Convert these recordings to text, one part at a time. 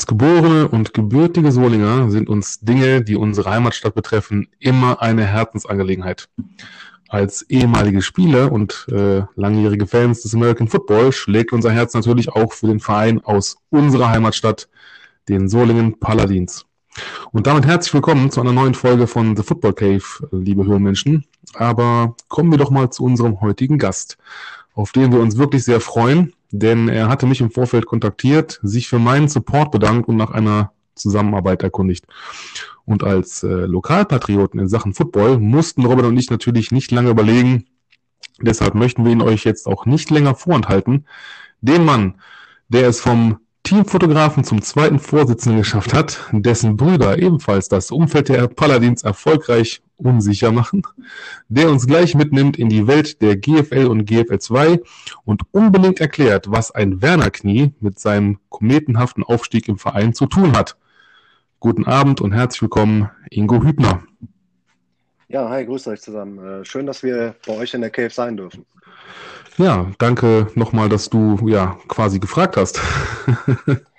Als geborene und gebürtige Solinger sind uns Dinge, die unsere Heimatstadt betreffen, immer eine Herzensangelegenheit. Als ehemalige Spieler und äh, langjährige Fans des American Football schlägt unser Herz natürlich auch für den Verein aus unserer Heimatstadt, den Solingen Paladins. Und damit herzlich willkommen zu einer neuen Folge von The Football Cave, liebe Höhenmenschen. Aber kommen wir doch mal zu unserem heutigen Gast, auf den wir uns wirklich sehr freuen denn er hatte mich im Vorfeld kontaktiert, sich für meinen Support bedankt und nach einer Zusammenarbeit erkundigt. Und als äh, Lokalpatrioten in Sachen Football mussten Robert und ich natürlich nicht lange überlegen. Deshalb möchten wir ihn euch jetzt auch nicht länger vorenthalten. Den Mann, der es vom Teamfotografen zum zweiten Vorsitzenden geschafft hat, dessen Brüder ebenfalls das Umfeld der Paladins erfolgreich unsicher machen, der uns gleich mitnimmt in die Welt der GFL und GFL 2 und unbedingt erklärt, was ein Werner-Knie mit seinem kometenhaften Aufstieg im Verein zu tun hat. Guten Abend und herzlich willkommen, Ingo Hübner. Ja, hi, grüßt euch zusammen. Äh, schön, dass wir bei euch in der Cave sein dürfen. Ja, danke nochmal, dass du ja quasi gefragt hast.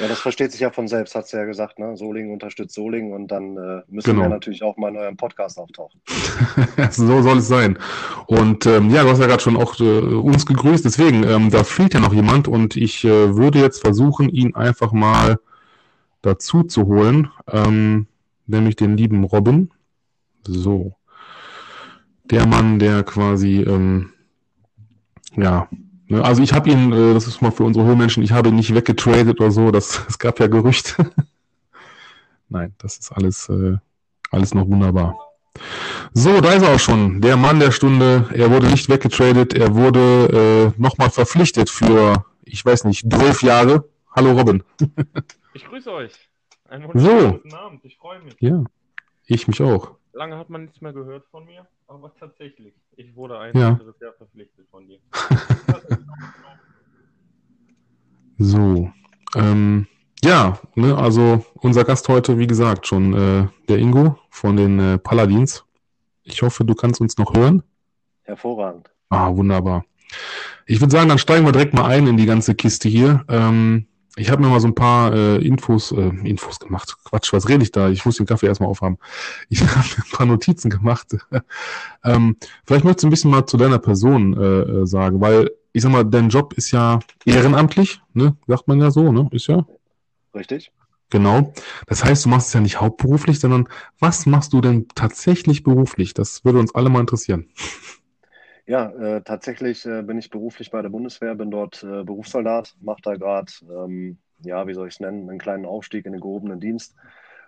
ja, das versteht sich ja von selbst, hat sie ja gesagt. Ne? Solingen unterstützt Solingen und dann äh, müssen genau. wir natürlich auch mal in eurem Podcast auftauchen. so soll es sein. Und ähm, ja, du hast ja gerade schon auch äh, uns gegrüßt, deswegen, ähm, da fehlt ja noch jemand und ich äh, würde jetzt versuchen, ihn einfach mal dazu zu holen, ähm, nämlich den lieben Robin. So. Der Mann, der quasi ähm, ja, ne, also ich habe ihn, äh, das ist mal für unsere Höhlenmenschen, ich habe ihn nicht weggetradet oder so, das, es gab ja Gerüchte. Nein, das ist alles, äh, alles noch wunderbar. So, da ist er auch schon, der Mann der Stunde. Er wurde nicht weggetradet, er wurde äh, nochmal verpflichtet für, ich weiß nicht, zwölf Jahre. Hallo Robin. ich grüße euch. Einen wunderschönen so. guten Abend, ich freue mich. Ja, ich mich auch. Lange hat man nichts mehr gehört von mir, aber tatsächlich. Ich wurde ein ja. anderes Jahr verpflichtet von dir. so. Ähm, ja, ne, also unser Gast heute, wie gesagt, schon äh, der Ingo von den äh, Paladins. Ich hoffe, du kannst uns noch hören. Hervorragend. Ah, wunderbar. Ich würde sagen, dann steigen wir direkt mal ein in die ganze Kiste hier. Ähm, ich habe mir mal so ein paar äh, Infos, äh, Infos gemacht. Quatsch, was rede ich da? Ich muss den Kaffee erstmal aufhaben. Ich habe mir ein paar Notizen gemacht. ähm, vielleicht möchtest du ein bisschen mal zu deiner Person äh, äh, sagen, weil ich sag mal, dein Job ist ja ehrenamtlich, ne? Sagt man ja so, ne? Ist ja. Richtig. Genau. Das heißt, du machst es ja nicht hauptberuflich, sondern was machst du denn tatsächlich beruflich? Das würde uns alle mal interessieren. Ja, äh, tatsächlich äh, bin ich beruflich bei der Bundeswehr, bin dort äh, Berufssoldat, mache da gerade, ähm, ja, wie soll ich es nennen, einen kleinen Aufstieg in den gehobenen Dienst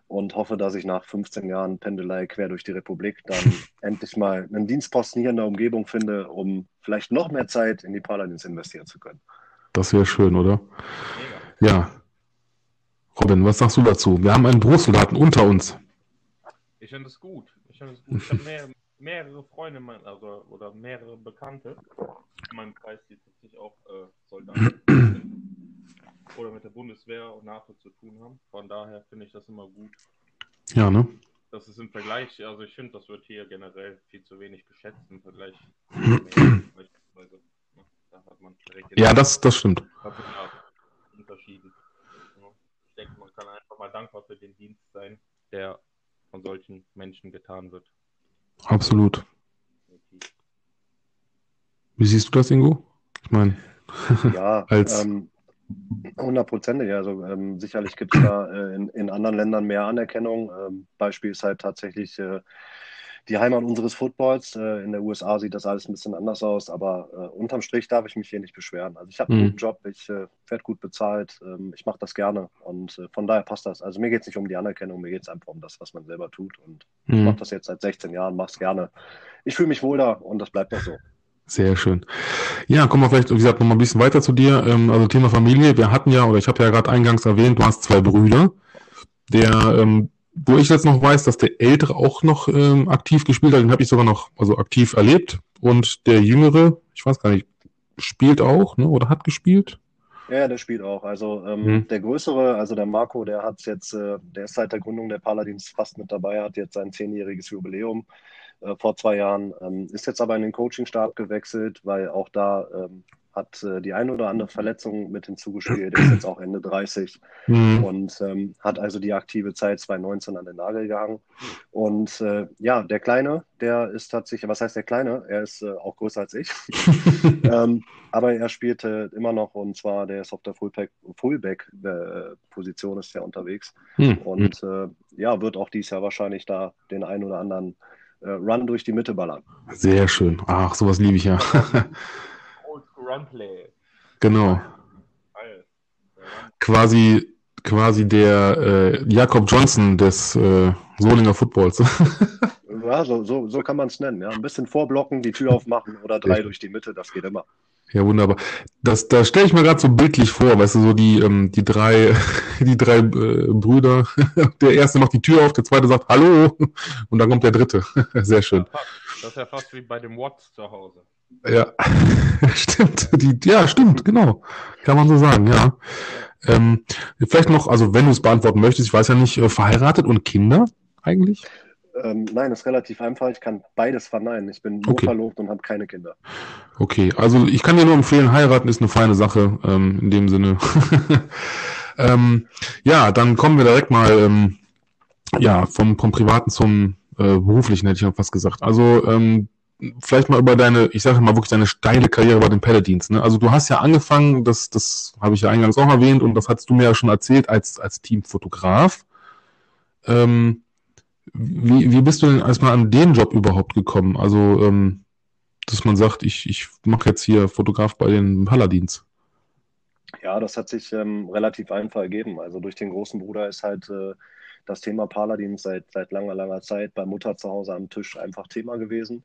und hoffe, dass ich nach 15 Jahren Pendelei quer durch die Republik dann endlich mal einen Dienstposten hier in der Umgebung finde, um vielleicht noch mehr Zeit in die Paladins investieren zu können. Das wäre schön, oder? Ja. ja. Robin, was sagst du dazu? Wir haben einen Berufssoldaten unter uns. Ich finde es gut. Ich finde es gut. Ich habe mehr, mehrere Freunde mein, also, oder mehrere Bekannte in meinem Kreis, die tatsächlich auch äh, Soldaten sind oder mit der Bundeswehr und NATO zu tun haben. Von daher finde ich das immer gut. Ja, ne? Das ist im Vergleich, also ich finde, das wird hier generell viel zu wenig geschätzt im Vergleich. beispielsweise. Ne? Da hat man ja, das, das stimmt. Unterschieden. Ich denke, man kann einfach mal dankbar für den Dienst sein, der von solchen Menschen getan wird. Absolut. Wie siehst du das, Ingo? Ich meine, ja, als. Ähm, Hundertprozentig. Also ähm, sicherlich gibt es da äh, in, in, anderen Ländern mehr Anerkennung. Ähm, Beispiel ist halt tatsächlich äh, die Heimat unseres Footballs. Äh, in der USA sieht das alles ein bisschen anders aus, aber äh, unterm Strich darf ich mich hier nicht beschweren. Also ich habe einen mhm. guten Job, ich äh, werde gut bezahlt, ähm, ich mache das gerne und äh, von daher passt das. Also mir geht es nicht um die Anerkennung, mir geht es einfach um das, was man selber tut und mhm. ich mache das jetzt seit 16 Jahren, mache es gerne. Ich fühle mich wohl da und das bleibt auch so. Sehr schön. Ja, kommen wir vielleicht, wie gesagt, noch mal ein bisschen weiter zu dir. Ähm, also Thema Familie. Wir hatten ja, oder ich habe ja gerade eingangs erwähnt, du hast zwei Brüder. Der ähm, wo ich jetzt noch weiß, dass der Ältere auch noch ähm, aktiv gespielt hat, den habe ich sogar noch also aktiv erlebt. Und der Jüngere, ich weiß gar nicht, spielt auch, ne? Oder hat gespielt? Ja, der spielt auch. Also ähm, hm. der Größere, also der Marco, der hat jetzt, äh, der ist seit der Gründung der Paladins fast mit dabei, hat jetzt sein zehnjähriges Jubiläum äh, vor zwei Jahren, ähm, ist jetzt aber in den Coachingstab gewechselt, weil auch da ähm, hat äh, die eine oder andere Verletzung mit hinzugespielt, ist jetzt auch Ende 30 mhm. und ähm, hat also die aktive Zeit 2019 an den Nagel gehangen. Und äh, ja, der Kleine, der ist tatsächlich, was heißt der Kleine? Er ist äh, auch größer als ich. ähm, aber er spielte immer noch und zwar der ist auf der Fullback-Position äh, ist er unterwegs. Mhm. Und äh, ja, wird auch dieses Jahr wahrscheinlich da den einen oder anderen äh, Run durch die Mitte ballern. Sehr schön. Ach, sowas liebe ich ja. Runplay. Genau. Quasi, quasi der äh, Jakob Johnson des äh, Solinger Footballs. ja, so, so, so kann man es nennen. Ja. Ein bisschen vorblocken, die Tür aufmachen oder drei ja. durch die Mitte, das geht immer. Ja, wunderbar. Das, da stelle ich mir gerade so bildlich vor, weißt du, so die, ähm, die drei, die drei äh, Brüder. Der erste macht die Tür auf, der zweite sagt Hallo und dann kommt der dritte. Sehr schön. Das ist ja fast wie bei dem Watts zu Hause. Ja, stimmt. Die, ja, stimmt, genau. Kann man so sagen, ja. Ähm, vielleicht noch, also wenn du es beantworten möchtest, ich weiß ja nicht, äh, verheiratet und Kinder eigentlich? Ähm, nein, das ist relativ einfach. Ich kann beides verneinen. Ich bin nur okay. verlobt und habe keine Kinder. Okay, also ich kann dir nur empfehlen, heiraten ist eine feine Sache ähm, in dem Sinne. ähm, ja, dann kommen wir direkt mal ähm, ja vom, vom Privaten zum äh, Beruflichen, hätte ich auch fast gesagt. Also ähm, vielleicht mal über deine, ich sage mal wirklich deine steile Karriere bei den Paladins. Ne? Also du hast ja angefangen, das, das habe ich ja eingangs auch erwähnt und das hast du mir ja schon erzählt als, als Teamfotograf. Ähm, wie, wie bist du denn erstmal an den Job überhaupt gekommen? Also, ähm, dass man sagt, ich, ich mache jetzt hier Fotograf bei den Paladins. Ja, das hat sich ähm, relativ einfach ergeben. Also durch den großen Bruder ist halt äh, das Thema Paladins seit, seit langer, langer Zeit bei Mutter zu Hause am Tisch einfach Thema gewesen.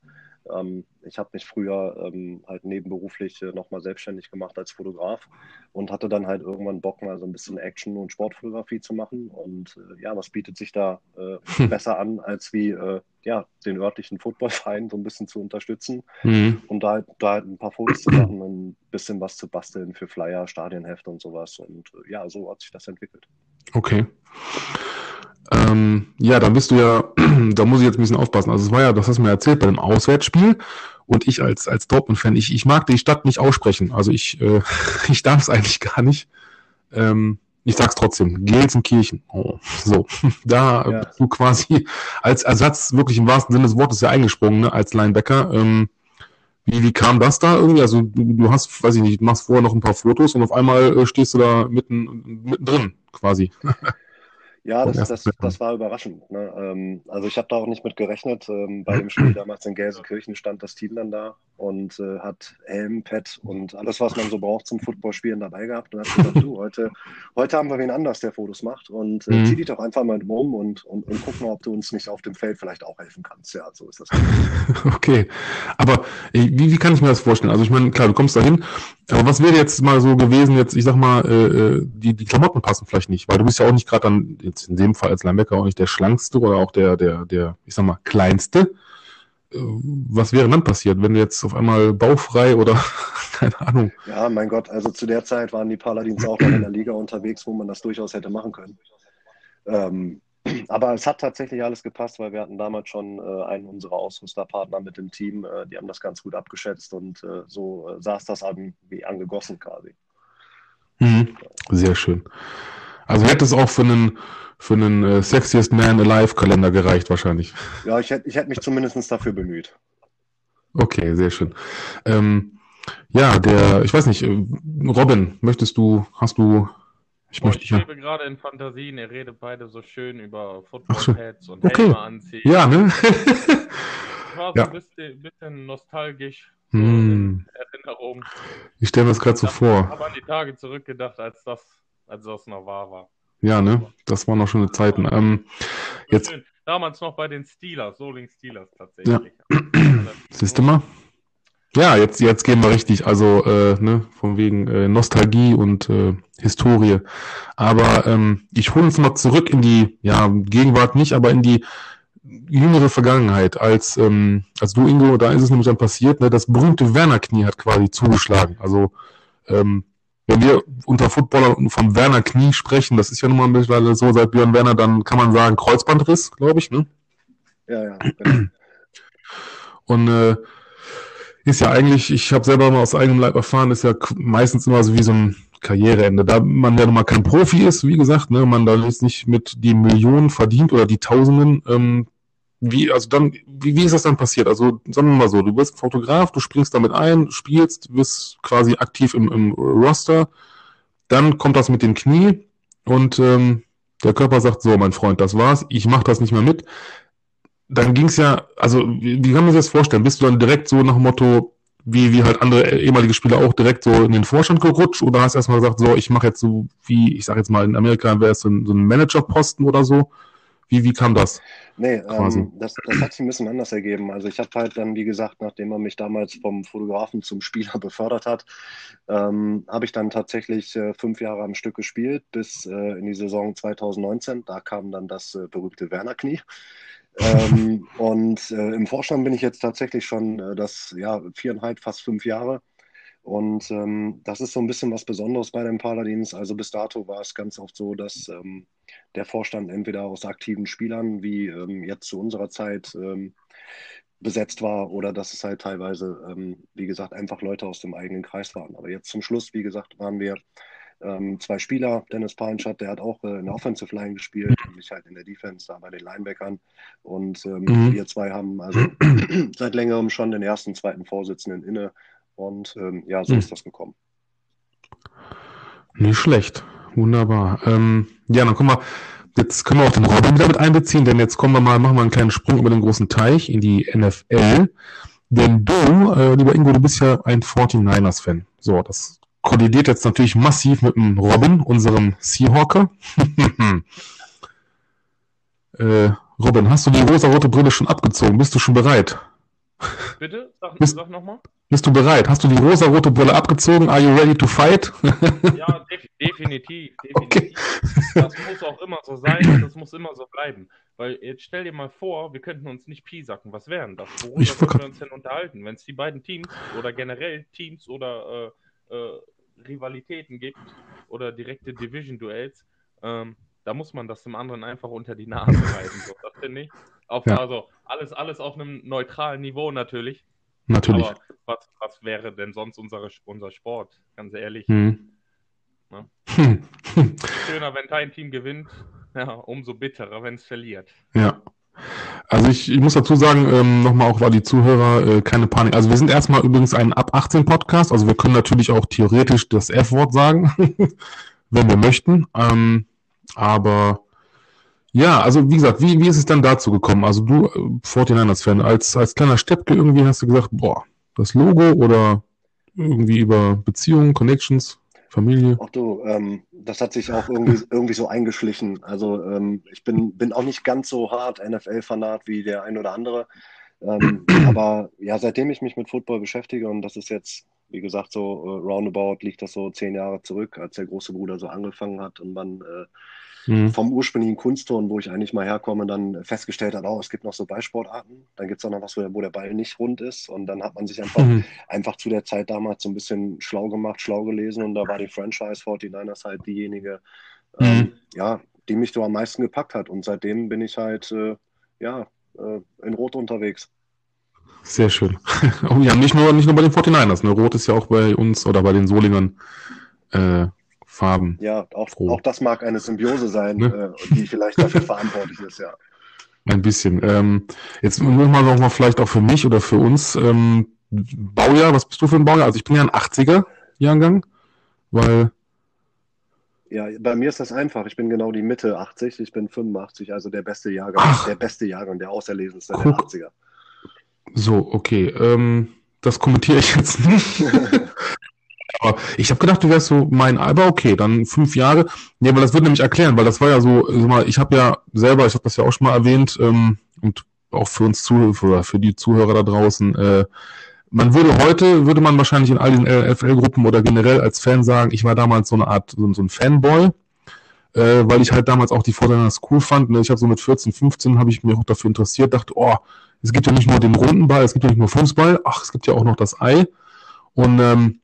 Ähm, ich habe mich früher ähm, halt nebenberuflich äh, nochmal selbstständig gemacht als Fotograf und hatte dann halt irgendwann Bock, mal so ein bisschen Action- und Sportfotografie zu machen. Und äh, ja, was bietet sich da äh, hm. besser an, als wie äh, ja, den örtlichen Footballverein so ein bisschen zu unterstützen mhm. und da halt, da halt ein paar Fotos zu machen, ein bisschen was zu basteln für Flyer, Stadionheft und sowas. Und äh, ja, so hat sich das entwickelt. Okay. Ähm, ja, da bist du ja, da muss ich jetzt ein bisschen aufpassen. Also es war ja, das hast du mir erzählt, bei dem Auswärtsspiel. Und ich als, als Dortmund-Fan, ich, ich mag die Stadt nicht aussprechen. Also ich, äh, ich darf es eigentlich gar nicht. Ähm, ich sag's trotzdem, Gelsenkirchen. Oh, so, da ja. bist du quasi als Ersatz wirklich im wahrsten Sinne des Wortes ja eingesprungen, ne, als Linebacker. Ähm, wie, wie kam das da irgendwie? Also du, du hast, weiß ich nicht, machst vorher noch ein paar Fotos und auf einmal äh, stehst du da mitten, mittendrin quasi. Ja, das, das, das war überraschend. Ne? Ähm, also ich habe da auch nicht mit gerechnet. Ähm, bei dem Spiel damals in Gelsenkirchen stand das Team dann da und äh, hat Helm, Pad und alles, was man so braucht zum Footballspielen dabei gehabt. Und hat gesagt, du, heute, heute haben wir wen anders, der Fotos macht und äh, mhm. zieh dich doch einfach mal um und, und, und guck mal, ob du uns nicht auf dem Feld vielleicht auch helfen kannst. Ja, so ist das. okay, aber äh, wie, wie kann ich mir das vorstellen? Also ich meine, klar, du kommst da hin, aber was wäre jetzt mal so gewesen, jetzt, ich sag mal, äh, äh, die, die Klamotten passen vielleicht nicht, weil du bist ja auch nicht gerade dann, jetzt in dem Fall als Linebacker auch nicht der schlankste oder auch der, der, der, ich sag mal, kleinste. Äh, was wäre dann passiert, wenn du jetzt auf einmal baufrei oder keine Ahnung? Ja, mein Gott, also zu der Zeit waren die Paladins auch in der Liga unterwegs, wo man das durchaus hätte machen können. Ähm, aber es hat tatsächlich alles gepasst, weil wir hatten damals schon äh, einen unserer Ausrüsterpartner mit dem Team, äh, die haben das ganz gut abgeschätzt und äh, so äh, saß das an wie angegossen quasi. Mhm. Sehr schön. Also hätte es auch für einen, für einen äh, Sexiest Man Alive Kalender gereicht wahrscheinlich. Ja, ich hätte ich hätt mich zumindest dafür bemüht. Okay, sehr schön. Ähm, ja, der, ich weiß nicht, äh, Robin, möchtest du, hast du ich, Boah, möchte, ich lebe ja. gerade in Fantasien, ihr redet beide so schön über Footballpads und okay. Helme anziehen. Ja, ne? ich war so ja. ein bisschen, bisschen nostalgisch so hm. Erinnerung. Ich stelle mir das gerade so vor. Ich habe an die Tage zurückgedacht, als das, als das noch wahr war. Ja, ne? Das waren noch schöne Zeiten. Ähm, jetzt... Damals noch bei den Steelers, Soling Steelers tatsächlich. Ja. Siehst du mal? Ja, jetzt, jetzt gehen wir richtig, also äh, ne, von wegen äh, Nostalgie und äh, Historie. Aber ähm, ich hole uns mal zurück in die, ja, Gegenwart nicht, aber in die jüngere Vergangenheit, als, ähm, als du, Ingo, da ist es nämlich dann passiert, ne, das berühmte Werner-Knie hat quasi zugeschlagen. Also ähm, wenn wir unter Footballern vom Werner-Knie sprechen, das ist ja nun mal mittlerweile so, seit Björn Werner, dann kann man sagen Kreuzbandriss, glaube ich, ne? Ja, ja. Genau. Und äh, ist ja eigentlich, ich habe selber mal aus eigenem Leib erfahren, ist ja meistens immer so wie so ein Karriereende. Da man ja nun mal kein Profi ist, wie gesagt, ne, man da jetzt nicht mit die Millionen verdient oder die Tausenden, ähm, wie, also dann, wie, wie ist das dann passiert? Also sagen wir mal so, du bist Fotograf, du springst damit ein, spielst, bist quasi aktiv im, im Roster, dann kommt das mit dem Knie und ähm, der Körper sagt, so mein Freund, das war's, ich mach das nicht mehr mit dann ging es ja, also wie, wie kann man sich das vorstellen? Bist du dann direkt so nach dem Motto, wie, wie halt andere ehemalige Spieler auch direkt so in den Vorstand gerutscht oder hast du erstmal gesagt, so, ich mache jetzt so wie, ich sag jetzt mal, in Amerika wäre es so ein, so ein Managerposten oder so? Wie, wie kam das? Nee, ähm, das, das hat sich ein bisschen anders ergeben. Also ich habe halt dann, wie gesagt, nachdem man mich damals vom Fotografen zum Spieler befördert hat, ähm, habe ich dann tatsächlich äh, fünf Jahre am Stück gespielt, bis äh, in die Saison 2019. Da kam dann das äh, berühmte Werner-Knie ähm, und äh, im Vorstand bin ich jetzt tatsächlich schon äh, das ja viereinhalb, fast fünf Jahre. Und ähm, das ist so ein bisschen was Besonderes bei den Paladins. Also bis dato war es ganz oft so, dass ähm, der Vorstand entweder aus aktiven Spielern, wie ähm, jetzt zu unserer Zeit, ähm, besetzt war oder dass es halt teilweise, ähm, wie gesagt, einfach Leute aus dem eigenen Kreis waren. Aber jetzt zum Schluss, wie gesagt, waren wir ähm, zwei Spieler. Dennis Palenschat, der hat auch äh, in der Offensive Line gespielt und ich halt in der Defense, da bei den Linebackern. Und ähm, mhm. wir zwei haben also seit längerem schon den ersten, zweiten Vorsitzenden inne. Und ähm, ja, so mhm. ist das gekommen. Nicht schlecht. Wunderbar. Ähm, ja, dann kommen wir, jetzt können wir auch den Robin damit einbeziehen, denn jetzt kommen wir mal, machen wir einen kleinen Sprung über den großen Teich in die NFL. Denn du, äh, lieber Ingo, du bist ja ein 49ers-Fan. So, das kollidiert jetzt natürlich massiv mit dem Robin, unserem Seahawker. äh, Robin, hast du die rosa-rote Brille schon abgezogen? Bist du schon bereit? Bitte? Sag, bist, sag nochmal. Bist du bereit? Hast du die rosa-rote Brille abgezogen? Are you ready to fight? ja, def definitiv. definitiv. Okay. Das muss auch immer so sein das muss immer so bleiben. Weil jetzt stell dir mal vor, wir könnten uns nicht piesacken. Was wären das? Worüber würden wir uns denn unterhalten? Wenn es die beiden Teams oder generell Teams oder äh, äh, Rivalitäten gibt oder direkte Division-Duells, ähm, da muss man das dem anderen einfach unter die Nase reiben. So, das finde ich. Auf, ja. Also alles, alles auf einem neutralen Niveau natürlich. Natürlich. Aber was, was wäre denn sonst unser, unser Sport? Ganz ehrlich. Hm. Ne? Schöner, wenn dein Team gewinnt, ja, umso bitterer, wenn es verliert. Ja. Also ich, ich muss dazu sagen, ähm, nochmal auch, weil die Zuhörer äh, keine Panik. Also wir sind erstmal übrigens ein ab 18 Podcast, also wir können natürlich auch theoretisch das F-Wort sagen, wenn wir möchten. Ähm, aber ja, also wie gesagt, wie, wie ist es dann dazu gekommen? Also du, äh, 49ers-Fan, als, als kleiner Steppke irgendwie hast du gesagt, boah, das Logo oder irgendwie über Beziehungen, Connections? Familie? Ach du, ähm, das hat sich auch irgendwie, irgendwie so eingeschlichen. Also ähm, ich bin, bin auch nicht ganz so hart NFL-Fanat wie der ein oder andere. Ähm, aber ja, seitdem ich mich mit Football beschäftige, und das ist jetzt, wie gesagt, so uh, roundabout liegt das so zehn Jahre zurück, als der große Bruder so angefangen hat und man äh, mhm. vom ursprünglichen Kunstturnen, wo ich eigentlich mal herkomme, dann festgestellt hat, oh, es gibt noch so Ballsportarten. Dann gibt es auch noch was, wo der Ball nicht rund ist. Und dann hat man sich einfach, mhm. einfach zu der Zeit damals so ein bisschen schlau gemacht, schlau gelesen. Und da war die Franchise 49ers halt diejenige, mhm. ähm, ja, die mich so am meisten gepackt hat. Und seitdem bin ich halt, äh, ja, äh, in Rot unterwegs. Sehr schön. Oh ja, nicht nur, nicht nur bei den 49ers. Ne? Rot ist ja auch bei uns oder bei den Solingern äh, Farben. Ja, auch, auch das mag eine Symbiose sein, ne? äh, die vielleicht dafür verantwortlich ist, ja. Ein bisschen. Ähm, jetzt nochmal noch mal vielleicht auch für mich oder für uns. Ähm, Baujahr, was bist du für ein Baujahr? Also ich bin ja ein 80er-Jahrgang, weil. Ja, bei mir ist das einfach. Ich bin genau die Mitte 80, ich bin 85, also der beste Jahrgang, Ach. der beste Jahrgang, der auserlesenste der 80er. So, okay. Ähm, das kommentiere ich jetzt nicht. Aber ich habe gedacht, du wärst so mein Alter, okay, dann fünf Jahre. Nee, weil das würde nämlich erklären, weil das war ja so, sag mal, ich habe ja selber, ich habe das ja auch schon mal erwähnt, ähm, und auch für uns Zuhörer, für die Zuhörer da draußen, äh, man würde heute, würde man wahrscheinlich in all den LFL-Gruppen oder generell als Fan sagen, ich war damals so eine Art, so, so ein Fanboy, äh, weil ich halt damals auch die Fortinanders cool fand. Ne? Ich habe so mit 14, 15 habe ich mich auch dafür interessiert, dachte, oh, es gibt ja nicht nur den runden Ball, es gibt ja nicht nur Fußball, ach, es gibt ja auch noch das Ei. Und ähm,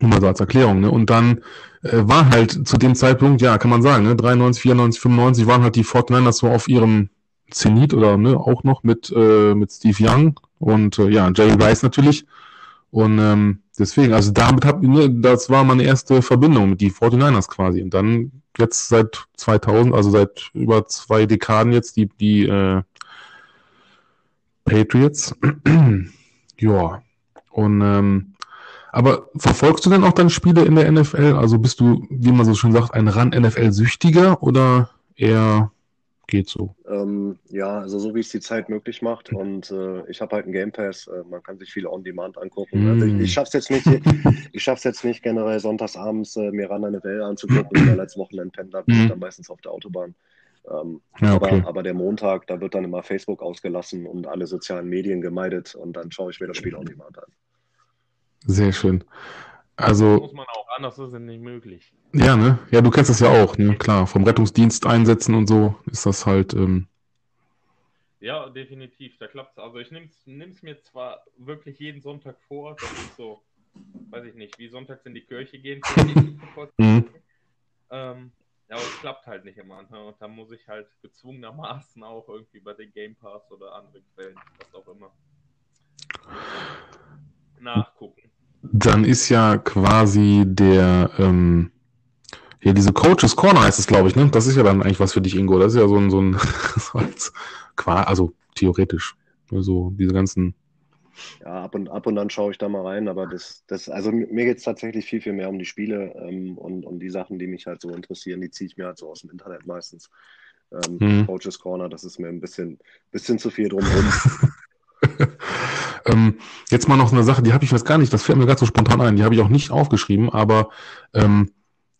nur mal so als Erklärung, ne? Und dann äh, war halt zu dem Zeitpunkt, ja, kann man sagen, ne, 93, 94, 95 waren halt die Fortniners so auf ihrem Zenit oder ne, auch noch mit, äh, mit Steve Young und äh, ja, Jerry Rice natürlich. Und ähm, deswegen, also damit hab ne, das war meine erste Verbindung mit die 49ers quasi. Und dann jetzt seit 2000, also seit über zwei Dekaden jetzt die, die äh, Patriots. ja. Und ähm, aber verfolgst du denn auch dann Spiele in der NFL? Also bist du, wie man so schön sagt, ein Rand-NFL-Süchtiger oder eher geht so? Ähm, ja, also so wie es die Zeit möglich macht. Und äh, ich habe halt einen Game Pass. Äh, man kann sich viele On-Demand angucken. Mm. Also ich, ich schaffe es jetzt nicht, ich schaff's jetzt nicht generell sonntagsabends äh, mir ran eine Welle anzugucken, weil als Wochenendpendler bin mm. ich dann meistens auf der Autobahn. Ähm, ja, okay. aber, aber, der Montag, da wird dann immer Facebook ausgelassen und alle sozialen Medien gemeidet und dann schaue ich mir das Spiel On-Demand an. Sehr schön. Also. Das muss man auch, anders ist es nicht möglich. Ja, ne? Ja, du kennst das ja auch, ne? Klar, vom Rettungsdienst einsetzen und so ist das halt. Ähm... Ja, definitiv, da klappt es. Also ich nehme es mir zwar wirklich jeden Sonntag vor, das ist so, weiß ich nicht, wie sonntags in die Kirche gehen. mhm. ähm, ja, aber es klappt halt nicht immer. Ne? Und da muss ich halt gezwungenermaßen auch irgendwie bei den Game Pass oder anderen Quellen, was auch immer, nachgucken dann ist ja quasi der, ähm, ja, diese Coaches Corner heißt es, glaube ich, ne? Das ist ja dann eigentlich was für dich, Ingo. Das ist ja so ein, so ein, also theoretisch. So, diese ganzen. Ja, ab und, ab und an schaue ich da mal rein, aber das, das also mir geht es tatsächlich viel, viel mehr um die Spiele ähm, und, und die Sachen, die mich halt so interessieren, die ziehe ich mir halt so aus dem Internet meistens. Ähm, hm. Coaches Corner, das ist mir ein bisschen, bisschen zu viel drumherum. ähm, jetzt mal noch eine Sache, die habe ich jetzt gar nicht, das fällt mir gerade so spontan ein, die habe ich auch nicht aufgeschrieben, aber ähm,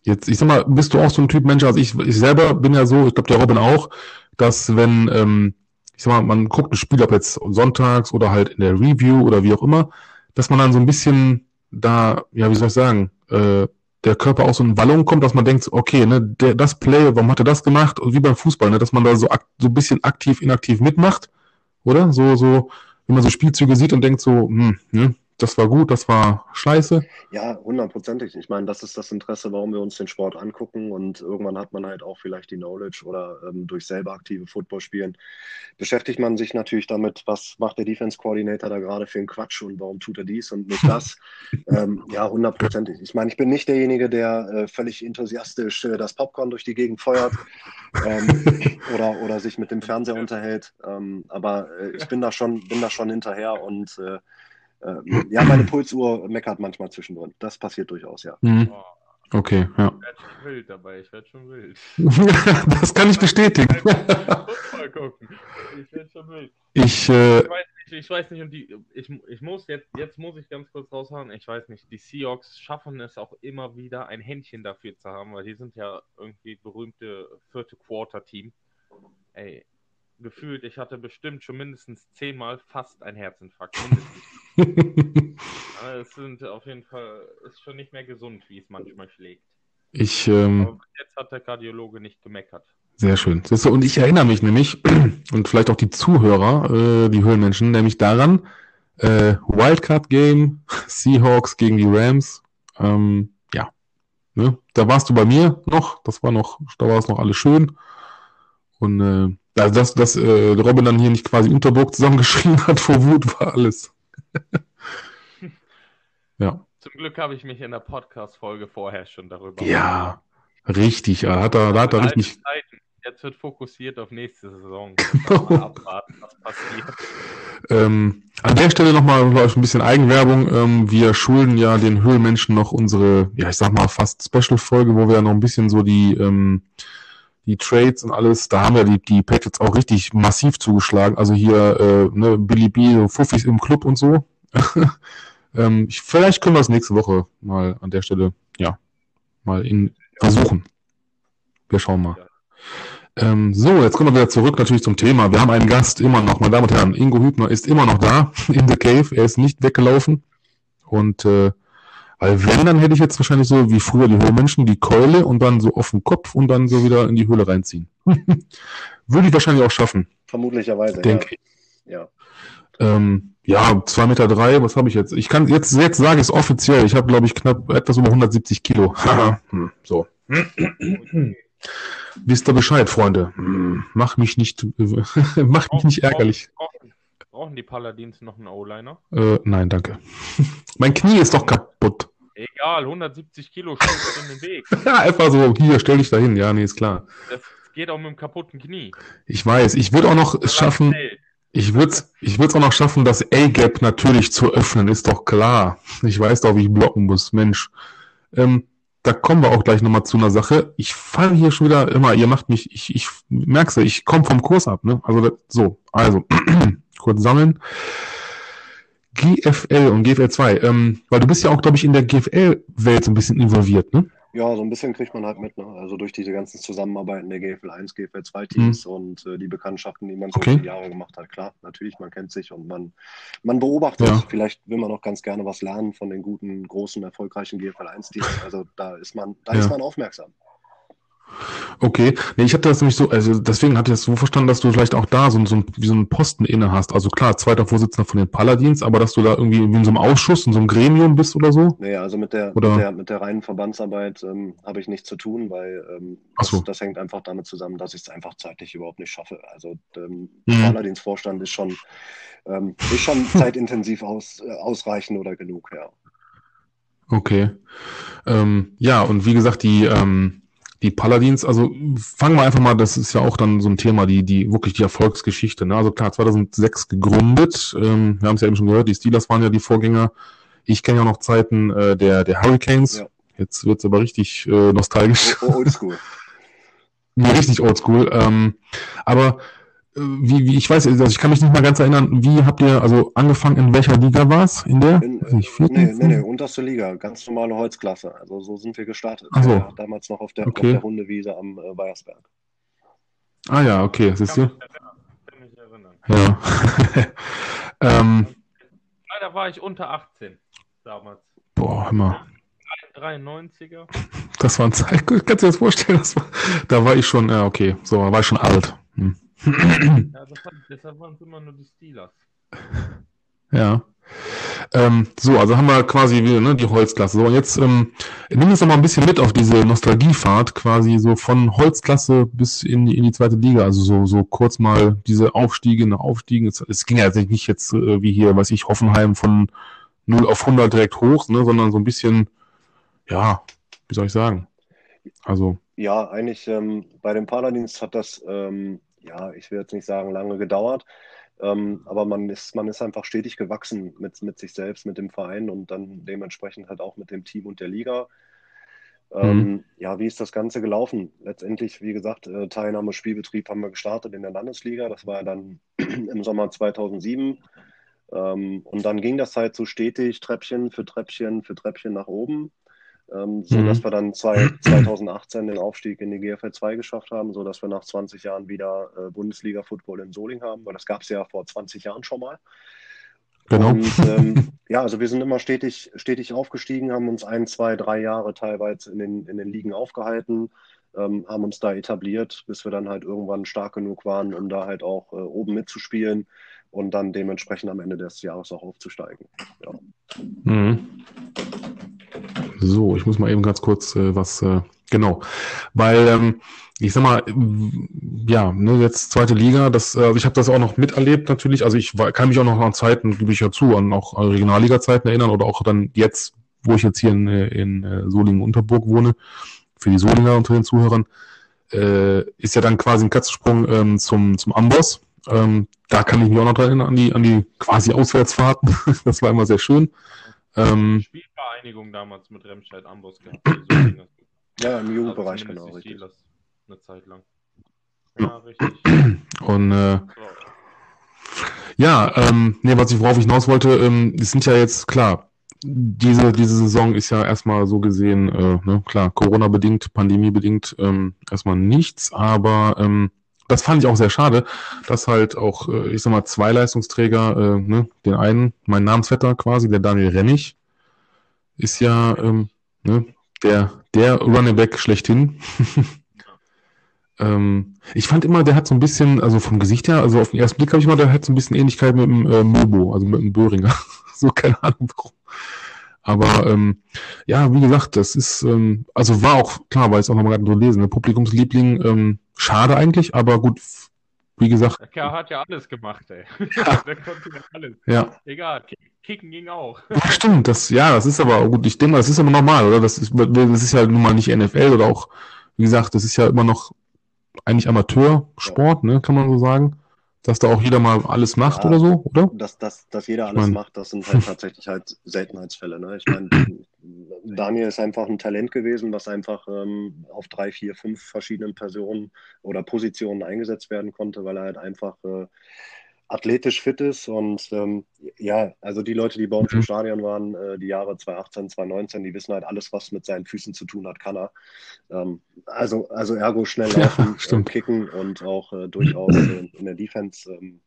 jetzt, ich sag mal, bist du auch so ein Typ Mensch, also ich, ich selber bin ja so, ich glaube der Robin auch, dass wenn, ähm, ich sag mal, man guckt ein Spiel, ob jetzt sonntags oder halt in der Review oder wie auch immer, dass man dann so ein bisschen da, ja, wie soll ich sagen, äh, der Körper auch so in Wallung kommt, dass man denkt, okay, ne, der, das Play, warum hat er das gemacht? Und wie beim Fußball, ne, dass man da so, so ein bisschen aktiv, inaktiv mitmacht, oder? So, so, wenn man so Spielzüge sieht und denkt so, hm, ne, das war gut, das war scheiße. Ja, hundertprozentig. Ich meine, das ist das Interesse, warum wir uns den Sport angucken und irgendwann hat man halt auch vielleicht die Knowledge oder ähm, durch selber aktive Football spielen, beschäftigt man sich natürlich damit, was macht der Defense Coordinator da gerade für einen Quatsch und warum tut er dies und nicht das. ähm, ja, hundertprozentig. Ich meine, ich bin nicht derjenige, der äh, völlig enthusiastisch äh, das Popcorn durch die Gegend feuert ähm, oder, oder sich mit dem Fernseher unterhält, ähm, aber äh, ich bin da schon, bin da schon hinterher und äh, ähm, ja, meine Pulsuhr meckert manchmal zwischendrin. Das passiert durchaus, ja. Mhm. Okay, ja. Ich werde schon wild dabei, ich werde schon wild. das kann ich bestätigen. Mal gucken. Ich werde schon wild. Ich, äh, ich, weiß nicht, ich weiß nicht, und die, ich, ich muss jetzt, jetzt muss ich ganz kurz raushauen, ich weiß nicht, die Seahawks schaffen es auch immer wieder, ein Händchen dafür zu haben, weil die sind ja irgendwie berühmte vierte Quarter-Team. Ey, gefühlt, ich hatte bestimmt schon mindestens zehnmal fast ein Herzinfarkt. Es sind auf jeden Fall, ist schon nicht mehr gesund, wie es manchmal schlägt. Ich, ähm, jetzt hat der Kardiologe nicht gemeckert. Sehr schön. Und ich erinnere mich nämlich, und vielleicht auch die Zuhörer, äh, die Höhlenmenschen, nämlich daran, äh, Wildcard Game, Seahawks gegen die Rams, ähm, ja. Ne? Da warst du bei mir noch, das war noch, da war es noch alles schön. Und äh, also dass, dass äh, Robin dann hier nicht quasi Unterburg zusammengeschrien hat vor Wut, war alles. ja. Zum Glück habe ich mich in der Podcast-Folge vorher schon darüber. Ja, richtig. Da hat er, da hat er richtig. Jetzt wird fokussiert auf nächste Saison. mal abwarten, was passiert. Ähm, an der Stelle nochmal ein bisschen Eigenwerbung. Ähm, wir schulden ja den Höhlenmenschen noch unsere, ja, ich sag mal fast Special-Folge, wo wir ja noch ein bisschen so die, ähm, die Trades und alles, da haben ja die, die Patriots auch richtig massiv zugeschlagen. Also hier äh, ne, Billy B, so Fuffis im Club und so. ähm, ich, vielleicht können wir es nächste Woche mal an der Stelle, ja, mal in versuchen. Wir schauen mal. Ähm, so, jetzt kommen wir wieder zurück natürlich zum Thema. Wir haben einen Gast immer noch, meine Damen und Herren. Ingo Hübner ist immer noch da in the cave. Er ist nicht weggelaufen. Und äh, weil wenn, dann hätte ich jetzt wahrscheinlich so wie früher die Höhlenmenschen die Keule und dann so auf den Kopf und dann so wieder in die Höhle reinziehen. Würde ich wahrscheinlich auch schaffen. Vermutlicherweise, denke ich. Ja. Ähm, ja, zwei Meter drei, was habe ich jetzt? Ich kann jetzt, jetzt sage ich es offiziell. Ich habe, glaube ich, knapp etwas über 170 Kilo. hm, so. wisst ihr Bescheid, Freunde. Hm, mach mich nicht, mach mich nicht ärgerlich. Brauchen die Paladins noch einen O-Liner? Äh, nein, danke. mein Knie ist doch kaputt. Egal, 170 Kilo steht in den Weg. ja, einfach so, hier, stell dich dahin. Ja, nee, ist klar. Das geht auch mit dem kaputten Knie. Ich weiß, ich würde auch noch es schaffen, ich würde es ich würd's auch noch schaffen, das A-Gap natürlich zu öffnen, ist doch klar. Ich weiß doch, wie ich blocken muss, Mensch. Ähm, da kommen wir auch gleich nochmal zu einer Sache. Ich falle hier schon wieder immer, ihr macht mich, ich, ich merk's ich komme vom Kurs ab, ne? Also so, also kurz sammeln. GFL und GFL 2, ähm, weil du bist ja auch, glaube ich, in der GFL-Welt so ein bisschen involviert, ne? Ja, so ein bisschen kriegt man halt mit, ne? Also durch diese ganzen Zusammenarbeiten der GFL 1, GFL 2 Teams mhm. und äh, die Bekanntschaften, die man so okay. Jahre gemacht hat. Klar, natürlich, man kennt sich und man, man beobachtet. Ja. Vielleicht will man auch ganz gerne was lernen von den guten, großen, erfolgreichen GFL 1 Teams. Also da ist man, da ja. ist man aufmerksam. Okay, nee, ich hatte das nämlich so, also deswegen hatte ich das so verstanden, dass du vielleicht auch da so, so, so einen Posten inne hast. Also klar, zweiter Vorsitzender von den Paladins, aber dass du da irgendwie in so einem Ausschuss, in so einem Gremium bist oder so? Nee, also mit der? Mit, der mit der reinen Verbandsarbeit ähm, habe ich nichts zu tun, weil ähm, das, so. das, hängt einfach damit zusammen, dass ich es einfach zeitlich überhaupt nicht schaffe. Also ähm, mhm. Paladinsvorstand ist schon, ähm, ist schon zeitintensiv aus, äh, ausreichend oder genug, ja. Okay. Ähm, ja, und wie gesagt, die ähm, die Paladins, also fangen wir einfach mal, das ist ja auch dann so ein Thema, die, die wirklich die Erfolgsgeschichte. Ne? Also klar, 2006 gegründet, ähm, wir haben es ja eben schon gehört, die Steelers waren ja die Vorgänger. Ich kenne ja noch Zeiten äh, der, der Hurricanes. Ja. Jetzt wird's aber richtig äh, nostalgisch. Oldschool. richtig oldschool. Ähm, aber wie, wie, ich weiß, also ich kann mich nicht mal ganz erinnern, wie habt ihr, also angefangen, in welcher Liga war es? In der? In, nicht, vierten, nee, nee, nee, unterste Liga, ganz normale Holzklasse. Also so sind wir gestartet. So. Ja, damals noch auf der, okay. auf der Hundewiese am äh, Weiersberg. Ah ja, okay, siehst du? Kann mich erinnern. Ja. ähm, Leider war ich unter 18 damals. Boah, immer. 93er. Das war ein Zeit, kannst du dir das vorstellen? Das war, da war ich schon, ja, okay, so, da war ich schon alt. Hm ja, deshalb, deshalb waren es immer nur die Steelers. Ja. Ähm, so, also haben wir quasi wieder ne, die Holzklasse. So, und jetzt ähm, nimm uns doch mal ein bisschen mit auf diese Nostalgiefahrt, quasi so von Holzklasse bis in, in die zweite Liga. Also so, so kurz mal diese Aufstiege nach Aufstiegen. Es, es ging ja jetzt nicht jetzt äh, wie hier, weiß ich, Hoffenheim von 0 auf 100 direkt hoch, ne, sondern so ein bisschen, ja, wie soll ich sagen? Also. Ja, eigentlich ähm, bei den Paladins hat das ähm, ja, ich will jetzt nicht sagen, lange gedauert. Ähm, aber man ist, man ist einfach stetig gewachsen mit, mit sich selbst, mit dem Verein und dann dementsprechend halt auch mit dem Team und der Liga. Ähm, mhm. Ja, wie ist das Ganze gelaufen? Letztendlich, wie gesagt, äh, Teilnahme Spielbetrieb haben wir gestartet in der Landesliga. Das war dann im Sommer 2007. Ähm, und dann ging das halt so stetig, Treppchen für Treppchen für Treppchen nach oben ähm, so mhm. dass wir dann zwei, 2018 den Aufstieg in die GFL 2 geschafft haben, so dass wir nach 20 Jahren wieder äh, Bundesliga-Football in Soling haben, weil das gab es ja vor 20 Jahren schon mal. Genau. Und ähm, ja, also wir sind immer stetig, stetig aufgestiegen, haben uns ein, zwei, drei Jahre teilweise in den, in den Ligen aufgehalten, ähm, haben uns da etabliert, bis wir dann halt irgendwann stark genug waren, um da halt auch äh, oben mitzuspielen und dann dementsprechend am Ende des Jahres auch aufzusteigen. Ja. Mhm. So, ich muss mal eben ganz kurz äh, was, äh, genau, weil ähm, ich sag mal, ja, ne, jetzt zweite Liga, das, also ich habe das auch noch miterlebt natürlich, also ich war, kann mich auch noch an Zeiten, gebe ich ja zu, an auch Regionalliga-Zeiten erinnern oder auch dann jetzt, wo ich jetzt hier in, in äh, Solingen-Unterburg wohne, für die Solinger unter den Zuhörern, äh, ist ja dann quasi ein Katzensprung ähm, zum, zum Amboss. Ähm, da kann ich mich auch noch dran erinnern, an die, an die quasi Auswärtsfahrten. das war immer sehr schön. Ähm, Spielvereinigung damals mit Remscheid Amboss gehabt. ja, im Jugendbereich also genau. Richtig. Eine Zeit lang. Ja, richtig. Und äh, ja, ähm, nee, was ich worauf ich hinaus wollte, ähm, es sind ja jetzt klar, diese, diese Saison ist ja erstmal so gesehen, äh, ne, klar, Corona-bedingt, Pandemie-bedingt, ähm, erstmal nichts, aber ähm, das fand ich auch sehr schade, dass halt auch, äh, ich sag mal, zwei Leistungsträger, äh, ne, den einen, mein Namensvetter quasi, der Daniel Rennig, ist ja ähm, ne, der, der Running Back schlechthin. ähm, ich fand immer, der hat so ein bisschen, also vom Gesicht her, also auf den ersten Blick habe ich mal, der hat so ein bisschen Ähnlichkeit mit dem äh, Möbo, also mit dem Böhringer. so, keine Ahnung warum. Aber ähm, ja, wie gesagt, das ist, ähm, also war auch, klar, weil ich es auch nochmal gerade so lesen, ne? Publikumsliebling, ähm, schade eigentlich, aber gut, wie gesagt. Der Kerl hat ja alles gemacht, ey. Ja. Der konnte ja alles. Ja. Egal, Kicken ging auch. Ja, stimmt, das, ja, das ist aber gut, ich denke mal, das ist aber normal, oder? Das ist, das ist ja nun mal nicht NFL oder auch, wie gesagt, das ist ja immer noch eigentlich Amateursport, ne, kann man so sagen dass da auch jeder mal alles macht ja, oder so, oder? Dass, dass, dass jeder alles ich mein, macht, das sind halt tatsächlich halt Seltenheitsfälle. Ne? Ich meine, Daniel ist einfach ein Talent gewesen, was einfach ähm, auf drei, vier, fünf verschiedenen Personen oder Positionen eingesetzt werden konnte, weil er halt einfach äh, athletisch fit ist. Und ähm, ja, also die Leute, die bei uns mhm. im Stadion waren, äh, die Jahre 2018, 2019, die wissen halt alles, was mit seinen Füßen zu tun hat, kann er. Ähm, also, also ergo schnell laufen, ja, äh, kicken und auch äh, durchaus in der Defense ähm,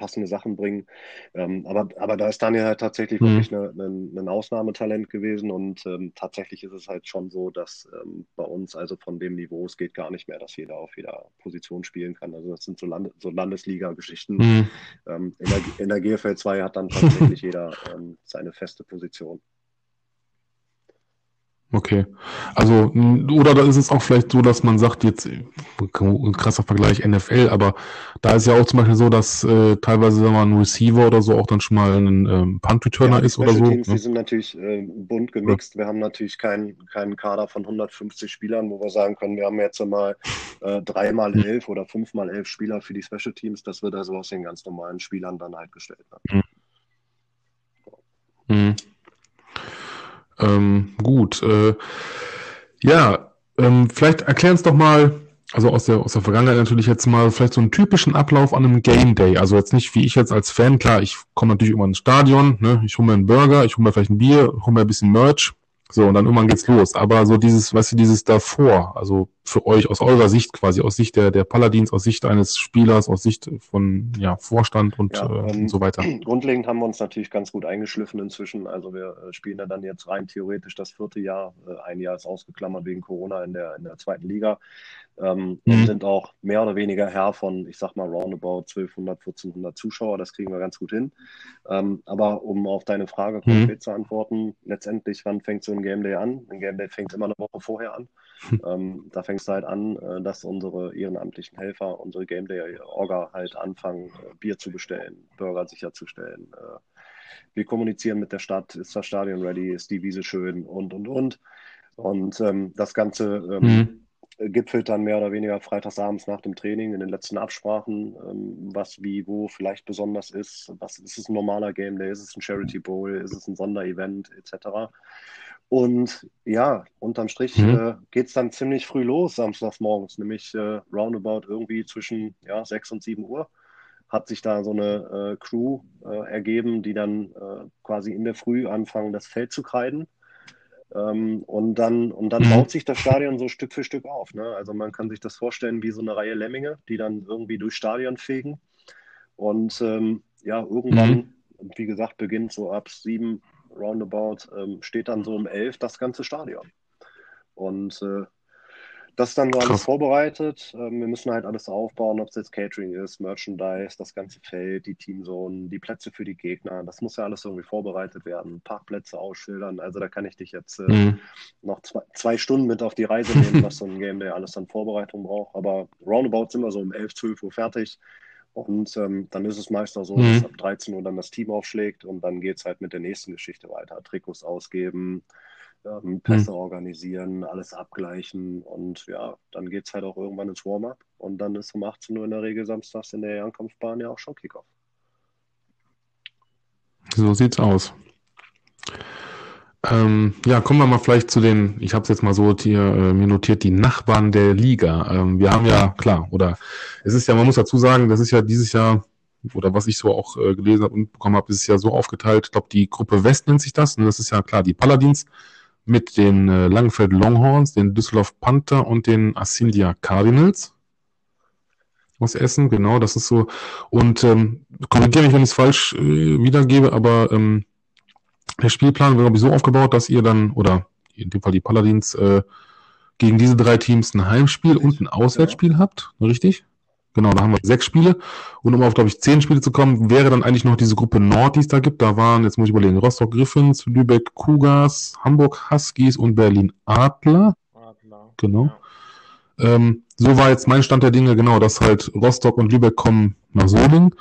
passende Sachen bringen. Ähm, aber, aber da ist Daniel halt tatsächlich mhm. wirklich eine, eine, ein Ausnahmetalent gewesen und ähm, tatsächlich ist es halt schon so, dass ähm, bei uns, also von dem Niveau, es geht gar nicht mehr, dass jeder auf jeder Position spielen kann. Also das sind so, Lande, so Landesliga-Geschichten. Mhm. Ähm, in, der, in der GFL 2 hat dann tatsächlich jeder ähm, seine feste Position. Okay. Also, oder da ist es auch vielleicht so, dass man sagt, jetzt, ein krasser Vergleich NFL, aber da ist ja auch zum Beispiel so, dass äh, teilweise, wenn man ein Receiver oder so auch dann schon mal ein ähm, Punt-Returner ja, ist oder so. Teams, ne? Die sind natürlich äh, bunt gemixt. Ja. Wir haben natürlich keinen keinen Kader von 150 Spielern, wo wir sagen können, wir haben jetzt mal äh, drei mal hm. elf oder fünf mal elf Spieler für die Special Teams. Das wird also aus den ganz normalen Spielern dann halt gestellt. Ne? Mhm. Mhm. Ähm, gut. Äh, ja, ähm, vielleicht erklären es doch mal, also aus der, aus der Vergangenheit natürlich jetzt mal vielleicht so einen typischen Ablauf an einem Game Day. Also jetzt nicht wie ich jetzt als Fan, klar, ich komme natürlich immer ins Stadion, ne? ich hole mir einen Burger, ich hole mir vielleicht ein Bier, hole mir ein bisschen Merch, so, und dann irgendwann geht's los. Aber so dieses, weißt du, dieses davor, also für euch aus eurer Sicht quasi, aus Sicht der, der Paladins, aus Sicht eines Spielers, aus Sicht von ja, Vorstand und, ja, äh, ähm, und so weiter. Grundlegend haben wir uns natürlich ganz gut eingeschliffen inzwischen. Also wir äh, spielen ja dann jetzt rein theoretisch das vierte Jahr. Äh, ein Jahr ist ausgeklammert wegen Corona in der, in der zweiten Liga. Ähm, mhm. Und sind auch mehr oder weniger Herr von, ich sag mal, roundabout 1200, 1400 Zuschauer. Das kriegen wir ganz gut hin. Ähm, aber um auf deine Frage mhm. konkret mhm. zu antworten, letztendlich, wann fängt so ein Game Day an? Ein Game Day fängt immer eine Woche vorher an. ähm, da fängt es halt an, äh, dass unsere ehrenamtlichen Helfer, unsere Game Day-Orga halt anfangen, äh, Bier zu bestellen, Burger sicherzustellen. Äh, wir kommunizieren mit der Stadt, ist das Stadion ready, ist die Wiese schön und, und, und. Und ähm, das Ganze ähm, mhm gipfelt dann mehr oder weniger freitagsabends nach dem Training in den letzten Absprachen, ähm, was wie wo vielleicht besonders ist. Was ist es ein normaler Game Day? Ist es ein Charity Bowl? Ist es ein Sonderevent etc. Und ja, unterm Strich mhm. äh, geht es dann ziemlich früh los, samstags morgens, nämlich äh, roundabout irgendwie zwischen ja, 6 und 7 Uhr hat sich da so eine äh, Crew äh, ergeben, die dann äh, quasi in der Früh anfangen, das Feld zu kreiden. Ähm, und dann, und dann mhm. baut sich das Stadion so Stück für Stück auf. Ne? Also man kann sich das vorstellen wie so eine Reihe Lemminge, die dann irgendwie durchs Stadion fegen. Und ähm, ja, irgendwann, mhm. wie gesagt, beginnt so ab sieben roundabout, ähm, steht dann so um elf das ganze Stadion. Und äh, das ist dann so alles Krass. vorbereitet. Ähm, wir müssen halt alles aufbauen, ob es jetzt Catering ist, Merchandise, das ganze Feld, die Teamzonen, die Plätze für die Gegner. Das muss ja alles irgendwie vorbereitet werden. Parkplätze ausschildern. Also da kann ich dich jetzt äh, mhm. noch zwei, zwei, Stunden mit auf die Reise nehmen, was so ein Game Day alles an Vorbereitung braucht. Aber roundabout sind wir so um 11, 12 Uhr fertig. Und ähm, dann ist es meist auch so, mhm. dass ab 13 Uhr dann das Team aufschlägt und dann geht es halt mit der nächsten Geschichte weiter. Trikots ausgeben, ähm, Pässe mhm. organisieren, alles abgleichen und ja, dann geht es halt auch irgendwann ins Warm-up und dann ist um 18 Uhr in der Regel samstags in der Ankampfbahn ja auch schon Kickoff. So sieht's aus. Ähm, ja, kommen wir mal vielleicht zu den, ich habe es jetzt mal so hier äh, mir notiert, die Nachbarn der Liga. Ähm, wir haben ja, klar, oder es ist ja, man muss dazu sagen, das ist ja dieses Jahr, oder was ich so auch äh, gelesen habe und bekommen habe, ist ja so aufgeteilt, ich glaube, die Gruppe West nennt sich das, und das ist ja klar, die Paladins mit den äh, Langenfeld Longhorns, den Düsseldorf Panther und den Asindia Cardinals aus Essen, genau, das ist so. Und ähm, korrigiere mich, wenn ich es falsch äh, wiedergebe, aber ähm, der Spielplan wird, glaube ich, so aufgebaut, dass ihr dann, oder in dem Fall die Paladins, äh, gegen diese drei Teams ein Heimspiel und ein Auswärtsspiel ja. habt, richtig? Genau, da haben wir sechs Spiele. Und um auf, glaube ich, zehn Spiele zu kommen, wäre dann eigentlich noch diese Gruppe Nord, die es da gibt. Da waren, jetzt muss ich überlegen, Rostock Griffins, Lübeck Cougars, Hamburg Huskies und Berlin Adler. Adler. Genau. Ja. Ähm, so war jetzt mein Stand der Dinge, genau, dass halt Rostock und Lübeck kommen nach Solingen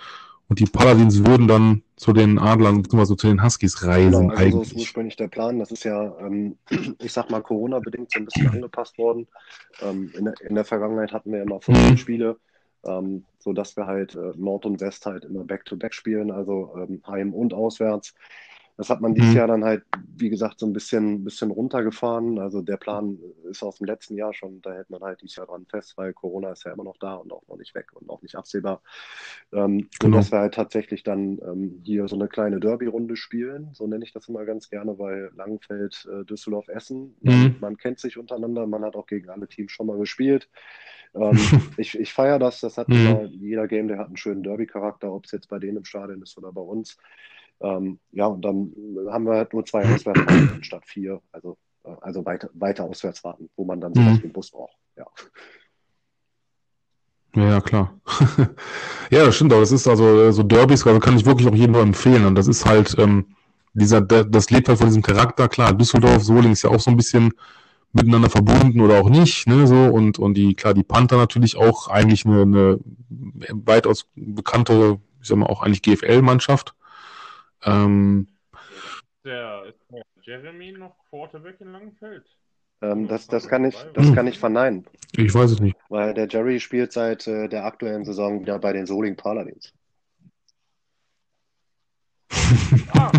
und die Paladins würden dann zu den Adlern bzw. zu den Huskies reisen genau, also eigentlich. So ist ursprünglich der Plan. Das ist ja, ähm, ich sag mal, Corona-bedingt so ein bisschen angepasst worden. Ähm, in, der, in, der, Vergangenheit hatten wir immer 15 mhm. Spiele ähm, so dass wir halt äh, Nord und West halt immer Back-to-Back -back spielen, also ähm, heim und auswärts. Das hat man dieses mhm. Jahr dann halt, wie gesagt, so ein bisschen, bisschen runtergefahren. Also der Plan ist aus dem letzten Jahr schon, da hält man halt dieses Jahr dran fest, weil Corona ist ja immer noch da und auch noch nicht weg und auch nicht absehbar. Ähm, genau. Und dass wir halt tatsächlich dann ähm, hier so eine kleine Derby-Runde spielen, so nenne ich das immer ganz gerne, weil Langenfeld, äh, Düsseldorf, Essen, mhm. man kennt sich untereinander, man hat auch gegen alle Teams schon mal gespielt. Ähm, ich ich feiere das, das hat mhm. immer, jeder Game, der hat einen schönen Derby-Charakter, ob es jetzt bei denen im Stadion ist oder bei uns. Ähm, ja, und dann haben wir halt nur zwei Auswärtsfahrten statt vier. Also, äh, also weiter, weiter Auswärtsfahrten, wo man dann sowas mhm. wie einen Bus braucht. Ja. Ja, klar. ja, das stimmt auch. Das ist also äh, so Derbys, also kann ich wirklich auch jedem nur empfehlen. Und das ist halt, ähm, dieser, das lebt halt von diesem Charakter. Klar, Düsseldorf, Soling ist ja auch so ein bisschen miteinander verbunden oder auch nicht, ne, so. Und, und die, klar, die Panther natürlich auch eigentlich eine, eine weitaus bekannte, ich sag mal, auch eigentlich GFL-Mannschaft. Ähm, der, ist der Jeremy noch Quarterback in Langenfeld? Ähm, das, das, kann ich, das kann ich verneinen. Ich weiß es nicht. Weil der Jerry spielt seit äh, der aktuellen Saison wieder bei den Soling Paladins. Ah.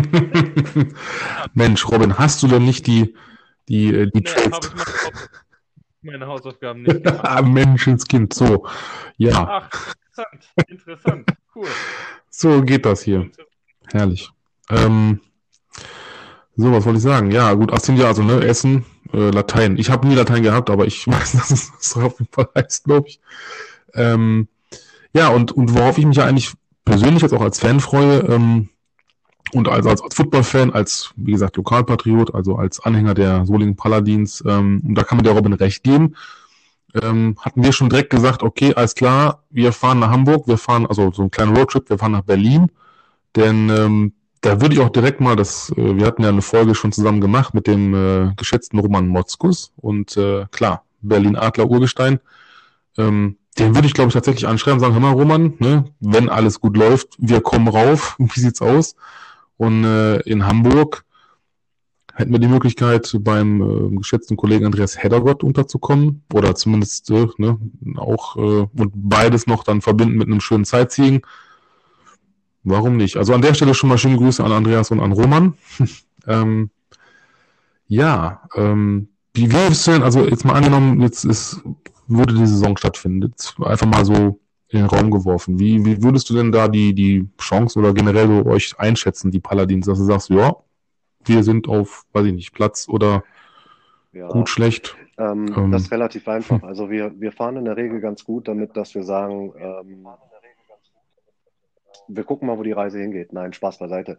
Mensch, Robin, hast du denn nicht die, die, äh, die nee, Trades? meine Hausaufgaben nicht gemacht. ah, Menschenskind, so. Ja. Ach, interessant, interessant, cool. So geht das hier. Herrlich. Ähm, so, was wollte ich sagen? Ja, gut, 18 Jahre, also, ne, Essen, äh, Latein. Ich habe nie Latein gehabt, aber ich weiß, dass es das auf jeden Fall heißt, glaube ich. Ähm, ja, und, und worauf ich mich ja eigentlich persönlich jetzt auch als Fan freue, ähm, und als, als, als Football-Fan, als, wie gesagt, Lokalpatriot, also als Anhänger der Solingen Paladins, ähm, und da kann man der Robin recht geben, ähm, hatten wir schon direkt gesagt, okay, alles klar, wir fahren nach Hamburg, wir fahren, also so einen kleinen Roadtrip, wir fahren nach Berlin, denn ähm, da würde ich auch direkt mal, das, äh, wir hatten ja eine Folge schon zusammen gemacht mit dem äh, geschätzten Roman Motzkus und äh, klar, Berlin Adler Urgestein. Ähm, den würde ich, glaube ich, tatsächlich anschreiben, sagen, hör mal, Roman, ne, wenn alles gut läuft, wir kommen rauf, wie sieht's aus? Und äh, in Hamburg hätten wir die Möglichkeit, beim äh, geschätzten Kollegen Andreas Heddergott unterzukommen oder zumindest äh, ne, auch äh, und beides noch dann verbinden mit einem schönen Sightseeing. Warum nicht? Also an der Stelle schon mal schöne Grüße an Andreas und an Roman. ähm, ja, ähm, wie würdest du denn, also jetzt mal angenommen, jetzt ist, würde die Saison stattfinden, jetzt einfach mal so in den Raum geworfen. Wie, wie würdest du denn da die, die Chance oder generell so euch einschätzen, die Paladins, dass du sagst, ja, wir sind auf, weiß ich nicht, Platz oder ja, gut, schlecht? Ähm, ähm, das ist relativ einfach. Also wir, wir fahren in der Regel ganz gut damit, dass wir sagen, ähm, wir gucken mal, wo die Reise hingeht. Nein, Spaß beiseite.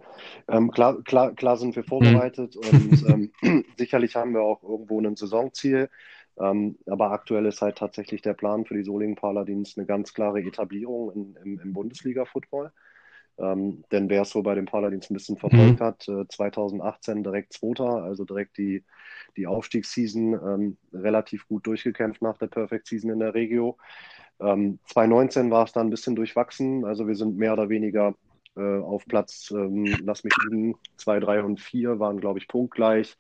Ähm, klar, klar, klar sind wir vorbereitet mhm. und ähm, sicherlich haben wir auch irgendwo ein Saisonziel. Ähm, aber aktuell ist halt tatsächlich der Plan für die Solingen Paladins eine ganz klare Etablierung in, im, im Bundesliga-Football. Ähm, denn wer es so bei den Paladins ein bisschen verfolgt mhm. hat, äh, 2018 direkt Zweiter, also direkt die, die Aufstiegsseason ähm, relativ gut durchgekämpft nach der Perfect Season in der Regio. Ähm, 2019 war es dann ein bisschen durchwachsen. Also wir sind mehr oder weniger äh, auf Platz, ähm, lass mich liegen, 2, 3 und 4 waren, glaube ich, punktgleich.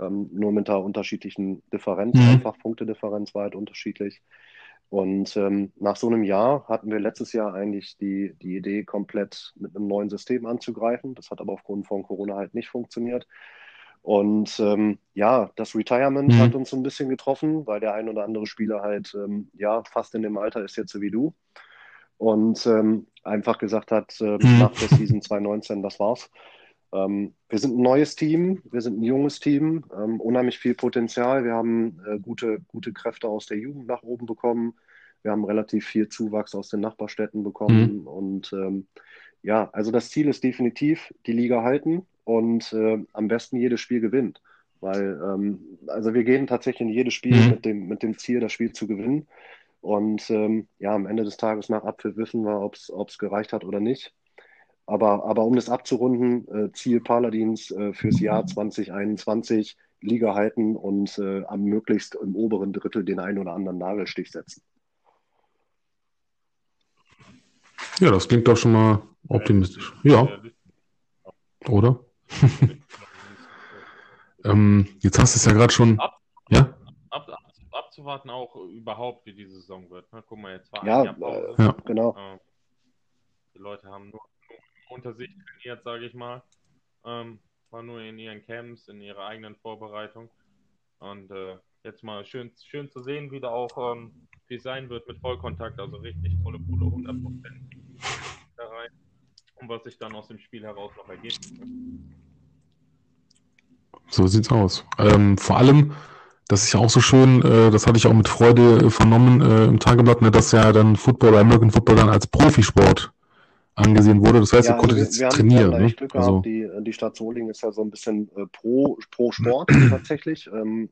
Ähm, nur mit einer unterschiedlichen Differenz, mhm. einfach Punktedifferenz war halt unterschiedlich. Und ähm, nach so einem Jahr hatten wir letztes Jahr eigentlich die, die Idee, komplett mit einem neuen System anzugreifen. Das hat aber aufgrund von Corona halt nicht funktioniert. Und ähm, ja, das Retirement mhm. hat uns so ein bisschen getroffen, weil der ein oder andere Spieler halt ähm, ja fast in dem Alter ist jetzt so wie du und ähm, einfach gesagt hat, äh, mhm. nach der Season 2019, das war's. Ähm, wir sind ein neues Team, wir sind ein junges Team, ähm, unheimlich viel Potenzial. Wir haben äh, gute, gute Kräfte aus der Jugend nach oben bekommen. Wir haben relativ viel Zuwachs aus den Nachbarstädten bekommen. Mhm. Und ähm, ja, also das Ziel ist definitiv, die Liga halten und äh, am besten jedes Spiel gewinnt. Weil, ähm, also wir gehen tatsächlich in jedes Spiel mhm. mit, dem, mit dem Ziel, das Spiel zu gewinnen. Und ähm, ja, am Ende des Tages nach Apfel wissen wir, ob es gereicht hat oder nicht. Aber, aber um das abzurunden, äh, Ziel Paladins äh, fürs Jahr 2021 Liga halten und äh, am möglichst im oberen Drittel den einen oder anderen Nagelstich setzen. Ja, das klingt doch schon mal optimistisch. Ja. Oder? ähm, jetzt hast du es ja gerade schon. Abzuwarten auch überhaupt, wie die Saison wird. Ne? Guck mal, jetzt war ja, äh, ja. genau. Ähm, die Leute haben nur, nur unter sich trainiert, sage ich mal. Ähm, war nur in ihren Camps, in ihrer eigenen Vorbereitung. Und äh, jetzt mal schön, schön zu sehen, wie da auch ähm, wie es sein wird mit Vollkontakt, also richtig volle Pulle, 100 Prozent da rein. Und was sich dann aus dem Spiel heraus noch ergibt. So sieht's aus. Ähm, vor allem, das ist ja auch so schön, äh, das hatte ich auch mit Freude äh, vernommen äh, im Tageblatt, ne, dass ja dann Football, American Football dann als Profisport angesehen wurde. Das heißt, ja, ihr konntet also jetzt wir trainieren. Haben, ne? Glück gehabt. Also, die, die Stadt Solingen ist ja so ein bisschen äh, pro, pro Sport tatsächlich. Ähm,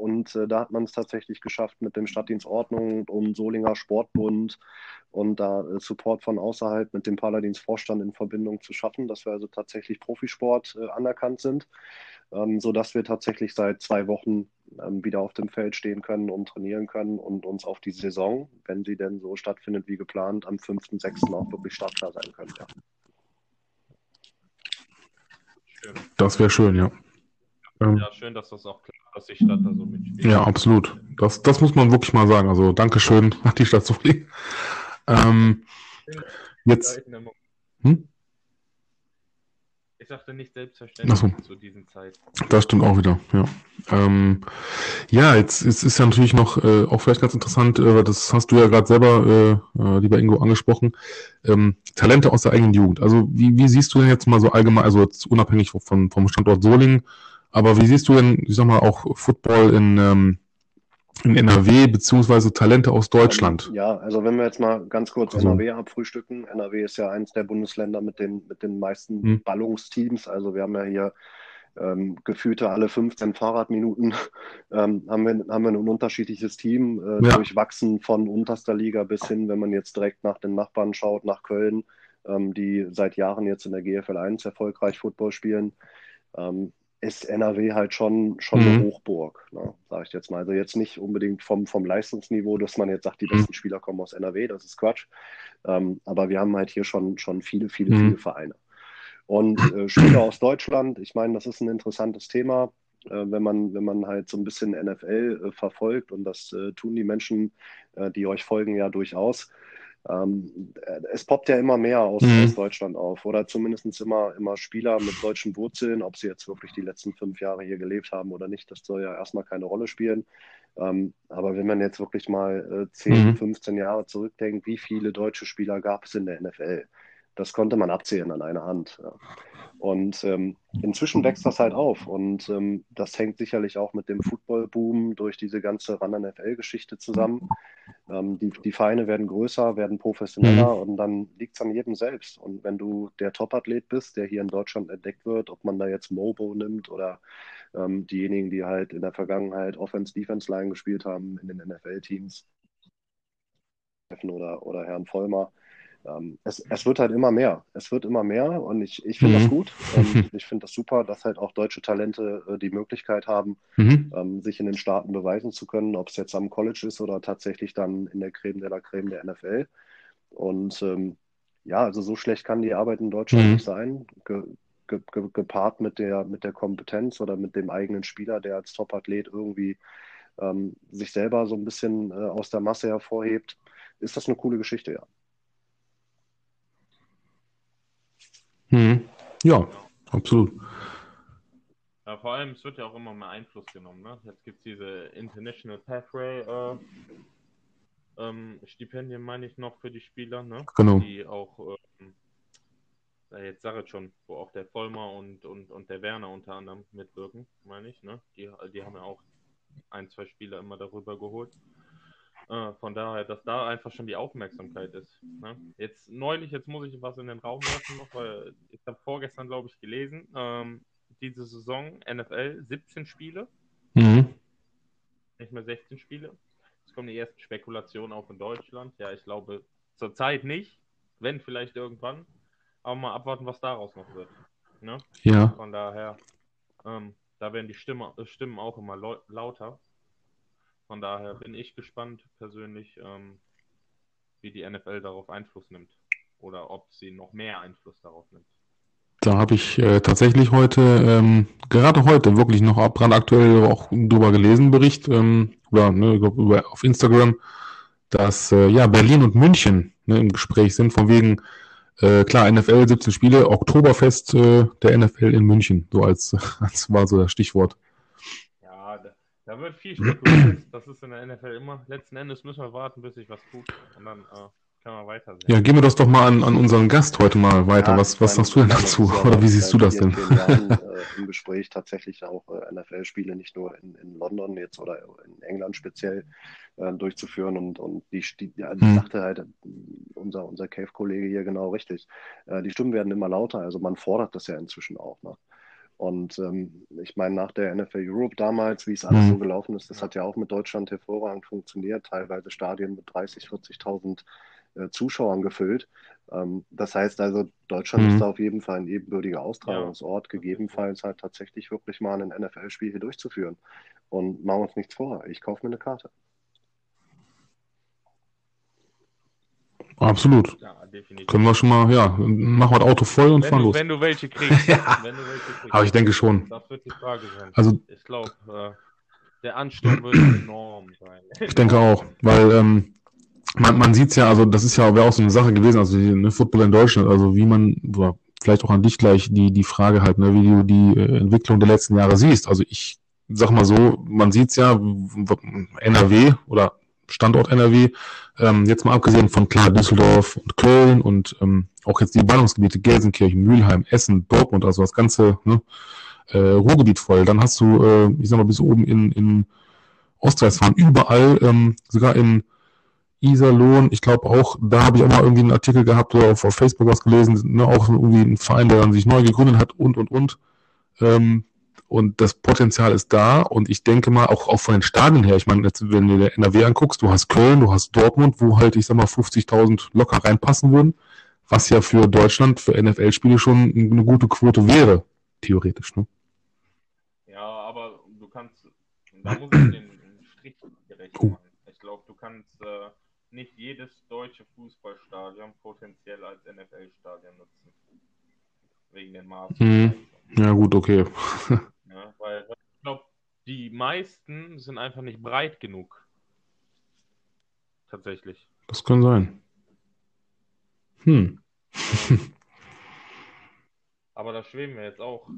und äh, da hat man es tatsächlich geschafft mit dem Stadtdienstordnung und Solinger Sportbund und da äh, Support von außerhalb mit dem Paladins-Vorstand in Verbindung zu schaffen, dass wir also tatsächlich Profisport äh, anerkannt sind, ähm, sodass wir tatsächlich seit zwei Wochen ähm, wieder auf dem Feld stehen können und trainieren können und uns auf die Saison, wenn sie denn so stattfindet wie geplant, am 5.6. auch wirklich startklar sein können. Ja. Das wäre schön, ja. Ähm, ja, schön, dass das auch klar dass die Stadt da so mitspielt. Ja, absolut. Das, das muss man wirklich mal sagen. Also Dankeschön an die Stadt Soli. Ähm, jetzt. Hm? Ich sagte nicht selbstverständlich so. zu diesen Zeiten. Das stimmt auch wieder, ja. Ähm, ja, jetzt, jetzt ist ja natürlich noch äh, auch vielleicht ganz interessant, äh, das hast du ja gerade selber, äh, äh, lieber Ingo, angesprochen, ähm, Talente aus der eigenen Jugend. Also wie, wie siehst du denn jetzt mal so allgemein, also jetzt unabhängig von, vom Standort Solingen, aber wie siehst du denn, ich sag mal, auch Football in, ähm, in NRW beziehungsweise Talente aus Deutschland? Ja, also wenn wir jetzt mal ganz kurz also, NRW abfrühstücken. NRW ist ja eins der Bundesländer mit den, mit den meisten hm. Ballungsteams. Also wir haben ja hier ähm, gefühlte alle 15 Fahrradminuten ähm, haben, wir, haben wir ein unterschiedliches Team, äh, ja. durchwachsen von unterster Liga bis hin, wenn man jetzt direkt nach den Nachbarn schaut, nach Köln, ähm, die seit Jahren jetzt in der GFL 1 erfolgreich Football spielen. Ähm, ist NRW halt schon, schon mhm. eine Hochburg, ne, sage ich jetzt mal. Also jetzt nicht unbedingt vom, vom Leistungsniveau, dass man jetzt sagt, die mhm. besten Spieler kommen aus NRW, das ist Quatsch. Ähm, aber wir haben halt hier schon, schon viele, viele, mhm. viele Vereine. Und äh, Spieler aus Deutschland, ich meine, das ist ein interessantes Thema, äh, wenn, man, wenn man halt so ein bisschen NFL äh, verfolgt und das äh, tun die Menschen, äh, die euch folgen, ja durchaus ähm, es poppt ja immer mehr aus, mhm. aus, Deutschland auf oder zumindest immer, immer Spieler mit deutschen Wurzeln, ob sie jetzt wirklich die letzten fünf Jahre hier gelebt haben oder nicht, das soll ja erstmal keine Rolle spielen. Ähm, aber wenn man jetzt wirklich mal äh, 10, mhm. 15 Jahre zurückdenkt, wie viele deutsche Spieler gab es in der NFL? Das konnte man abzählen an einer Hand. Ja. Und ähm, inzwischen wächst das halt auf. Und ähm, das hängt sicherlich auch mit dem Football-Boom durch diese ganze Run-NFL-Geschichte zusammen. Ähm, die, die Vereine werden größer, werden professioneller mhm. und dann liegt es an jedem selbst. Und wenn du der Top-Athlet bist, der hier in Deutschland entdeckt wird, ob man da jetzt Mobo nimmt oder ähm, diejenigen, die halt in der Vergangenheit Offense-Defense-Line gespielt haben in den NFL-Teams oder, oder Herrn Vollmer, ähm, es, es, wird halt immer mehr. Es wird immer mehr und ich, ich finde mhm. das gut. Ähm, ich finde das super, dass halt auch deutsche Talente äh, die Möglichkeit haben, mhm. ähm, sich in den Staaten beweisen zu können, ob es jetzt am College ist oder tatsächlich dann in der Creme de la Creme der NFL. Und ähm, ja, also so schlecht kann die Arbeit in Deutschland mhm. nicht sein. Ge, ge, ge, gepaart mit der, mit der Kompetenz oder mit dem eigenen Spieler, der als Top-Athlet irgendwie ähm, sich selber so ein bisschen äh, aus der Masse hervorhebt, ist das eine coole Geschichte, ja. Mhm. Ja, absolut. Ja, vor allem, es wird ja auch immer mehr Einfluss genommen. Ne? Jetzt gibt es diese International Pathway äh, ähm, Stipendien, meine ich noch, für die Spieler, ne? Genau. Die auch, ähm, jetzt sage ich schon, wo auch der Vollmer und, und, und der Werner unter anderem mitwirken, meine ich, ne? Die, die haben ja auch ein, zwei Spieler immer darüber geholt. Äh, von daher, dass da einfach schon die Aufmerksamkeit ist. Ne? Jetzt neulich, jetzt muss ich was in den Raum werfen noch, weil ich habe vorgestern, glaube ich, gelesen, ähm, diese Saison NFL 17 Spiele. Mhm. Nicht mehr 16 Spiele. es kommen die ersten Spekulationen auch in Deutschland. Ja, ich glaube zurzeit nicht, wenn vielleicht irgendwann. Aber mal abwarten, was daraus noch wird. Ne? Ja. Von daher, ähm, da werden die Stimme, äh, Stimmen auch immer lauter. Von daher bin ich gespannt persönlich, ähm, wie die NFL darauf Einfluss nimmt. Oder ob sie noch mehr Einfluss darauf nimmt. Da habe ich äh, tatsächlich heute, ähm, gerade heute, wirklich noch brandaktuell auch drüber gelesen, Bericht, ähm, oder ne, über, auf Instagram, dass äh, ja Berlin und München ne, im Gespräch sind, von wegen, äh, klar, NFL 17 Spiele, Oktoberfest äh, der NFL in München, so als, als war so das Stichwort. Ja, da, wird viel spekuliert. das ist in der NFL immer. Letzten Endes müssen wir warten, bis sich was tut. Und dann äh, kann man weitersehen. Ja, geben wir das doch mal an, an unseren Gast heute mal weiter. Ja, was, was sagst du denn dazu? Oder wie siehst du das denn? Jahren, äh, Im Gespräch tatsächlich auch äh, NFL-Spiele nicht nur in, in London jetzt oder in England speziell äh, durchzuführen. Und, und die, die, ja, hm. sagte halt unser, unser Cave-Kollege hier genau richtig. Äh, die Stimmen werden immer lauter. Also man fordert das ja inzwischen auch. Ne? Und ähm, ich meine, nach der NFL Europe damals, wie es alles mhm. so gelaufen ist, das hat ja auch mit Deutschland hervorragend funktioniert. Teilweise Stadien mit 30, 40.000 äh, Zuschauern gefüllt. Ähm, das heißt also, Deutschland mhm. ist da auf jeden Fall ein ebenbürtiger Austragungsort, ja. gegebenenfalls halt tatsächlich wirklich mal ein NFL-Spiel hier durchzuführen. Und machen wir uns nichts vor, ich kaufe mir eine Karte. Absolut. Ja, definitiv. Können wir schon mal, ja, machen wir das Auto voll und wenn fahren du, los. Wenn du welche kriegst. ja. wenn du welche kriegst. Aber ich denke schon. Das wird die Frage sein. Also, ich glaube, äh, der Ansturm wird enorm sein. Ich denke auch, weil ähm, man, man sieht es ja, also das ist ja wäre auch so eine Sache gewesen, also die, ne, Football in Deutschland, also wie man, oder vielleicht auch an dich gleich die, die Frage halt, ne, wie du die äh, Entwicklung der letzten Jahre siehst. Also ich sag mal so, man sieht es ja, NRW oder Standort NRW, ähm, jetzt mal abgesehen von klar Düsseldorf und Köln und ähm, auch jetzt die Ballungsgebiete Gelsenkirchen, Mülheim, Essen, Dortmund, also das ganze ne, äh, Ruhrgebiet voll. Dann hast du, äh, ich sag mal, bis oben in, in Ostwestfalen, überall, ähm, sogar in Iserlohn, ich glaube auch, da habe ich auch mal irgendwie einen Artikel gehabt oder auf, auf Facebook was gelesen, ne, auch irgendwie ein Verein, der dann sich neu gegründet hat und und und. Ähm, und das Potenzial ist da und ich denke mal auch, auch von den Stadien her, ich meine, jetzt, wenn du dir NRW anguckst, du hast Köln, du hast Dortmund, wo halt, ich sag mal, 50.000 locker reinpassen würden, was ja für Deutschland, für NFL-Spiele schon eine gute Quote wäre, theoretisch, ne? Ja, aber du kannst, da muss ich den Strich gerecht machen. Ich glaube, du kannst äh, nicht jedes deutsche Fußballstadion potenziell als NFL-Stadion nutzen. Wegen den Maßen. Hm. Ja, gut, okay. ja, weil ich glaube, die meisten sind einfach nicht breit genug. Tatsächlich. Das kann sein. Hm. Aber da schweben wir jetzt auch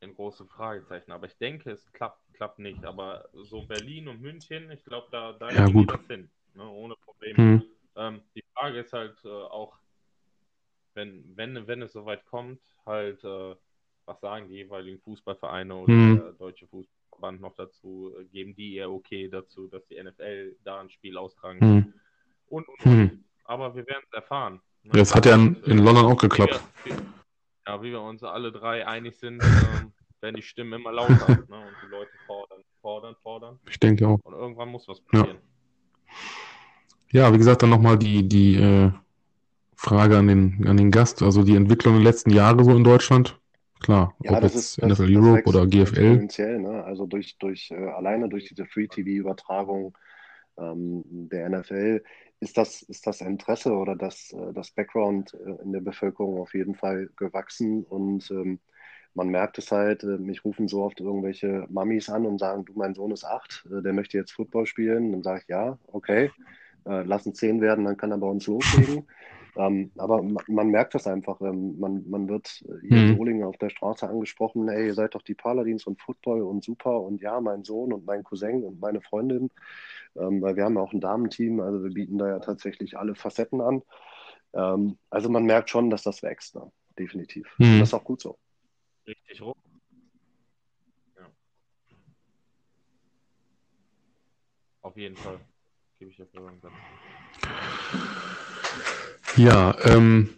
in große Fragezeichen. Aber ich denke, es klappt, klappt nicht. Aber so Berlin und München, ich glaube, da, da ja, gut. das hin. Ne, ohne Probleme. Hm. Ähm, die Frage ist halt äh, auch, wenn, wenn, wenn es soweit kommt, halt, äh, was sagen die jeweiligen Fußballvereine oder hm. der deutsche Fußballverband noch dazu, geben die ihr okay dazu, dass die NFL da ein Spiel austragen hm. und, und, und. Hm. Aber wir werden es erfahren. Ne? Das hat ja in, in London auch geklappt. Wie, ja, wie wir uns alle drei einig sind, ähm, werden die Stimmen immer lauter ne? und die Leute fordern, fordern, fordern. Ich denke auch. Und irgendwann muss was passieren. Ja. Ja, wie gesagt, dann nochmal die, die äh, Frage an den, an den Gast, also die Entwicklung der letzten Jahre so in Deutschland. Klar, ja, ob jetzt ist, NFL das, Europe das oder GFL. Ne? Also durch, durch äh, alleine durch diese Free-TV-Übertragung ähm, der NFL ist das, ist das Interesse oder das, äh, das Background äh, in der Bevölkerung auf jeden Fall gewachsen und ähm, man merkt es halt, mich rufen so oft irgendwelche Mamis an und sagen, du, mein Sohn ist acht, der möchte jetzt Football spielen. Dann sage ich, ja, okay äh, lassen zehn werden, dann kann er bei uns loslegen. ähm, aber man, man, merkt das einfach. Ähm, man, man wird äh, hier in mhm. Solingen auf der Straße angesprochen, hey, ihr seid doch die Paladins und Football und super und ja, mein Sohn und mein Cousin und meine Freundin. Ähm, weil wir haben ja auch ein Damenteam, also wir bieten da ja tatsächlich alle Facetten an. Ähm, also man merkt schon, dass das wächst, ne? definitiv. Mhm. Das ist auch gut so. Richtig rum. Ja. Auf jeden Fall gebe ich dafür dann. Ja, ähm,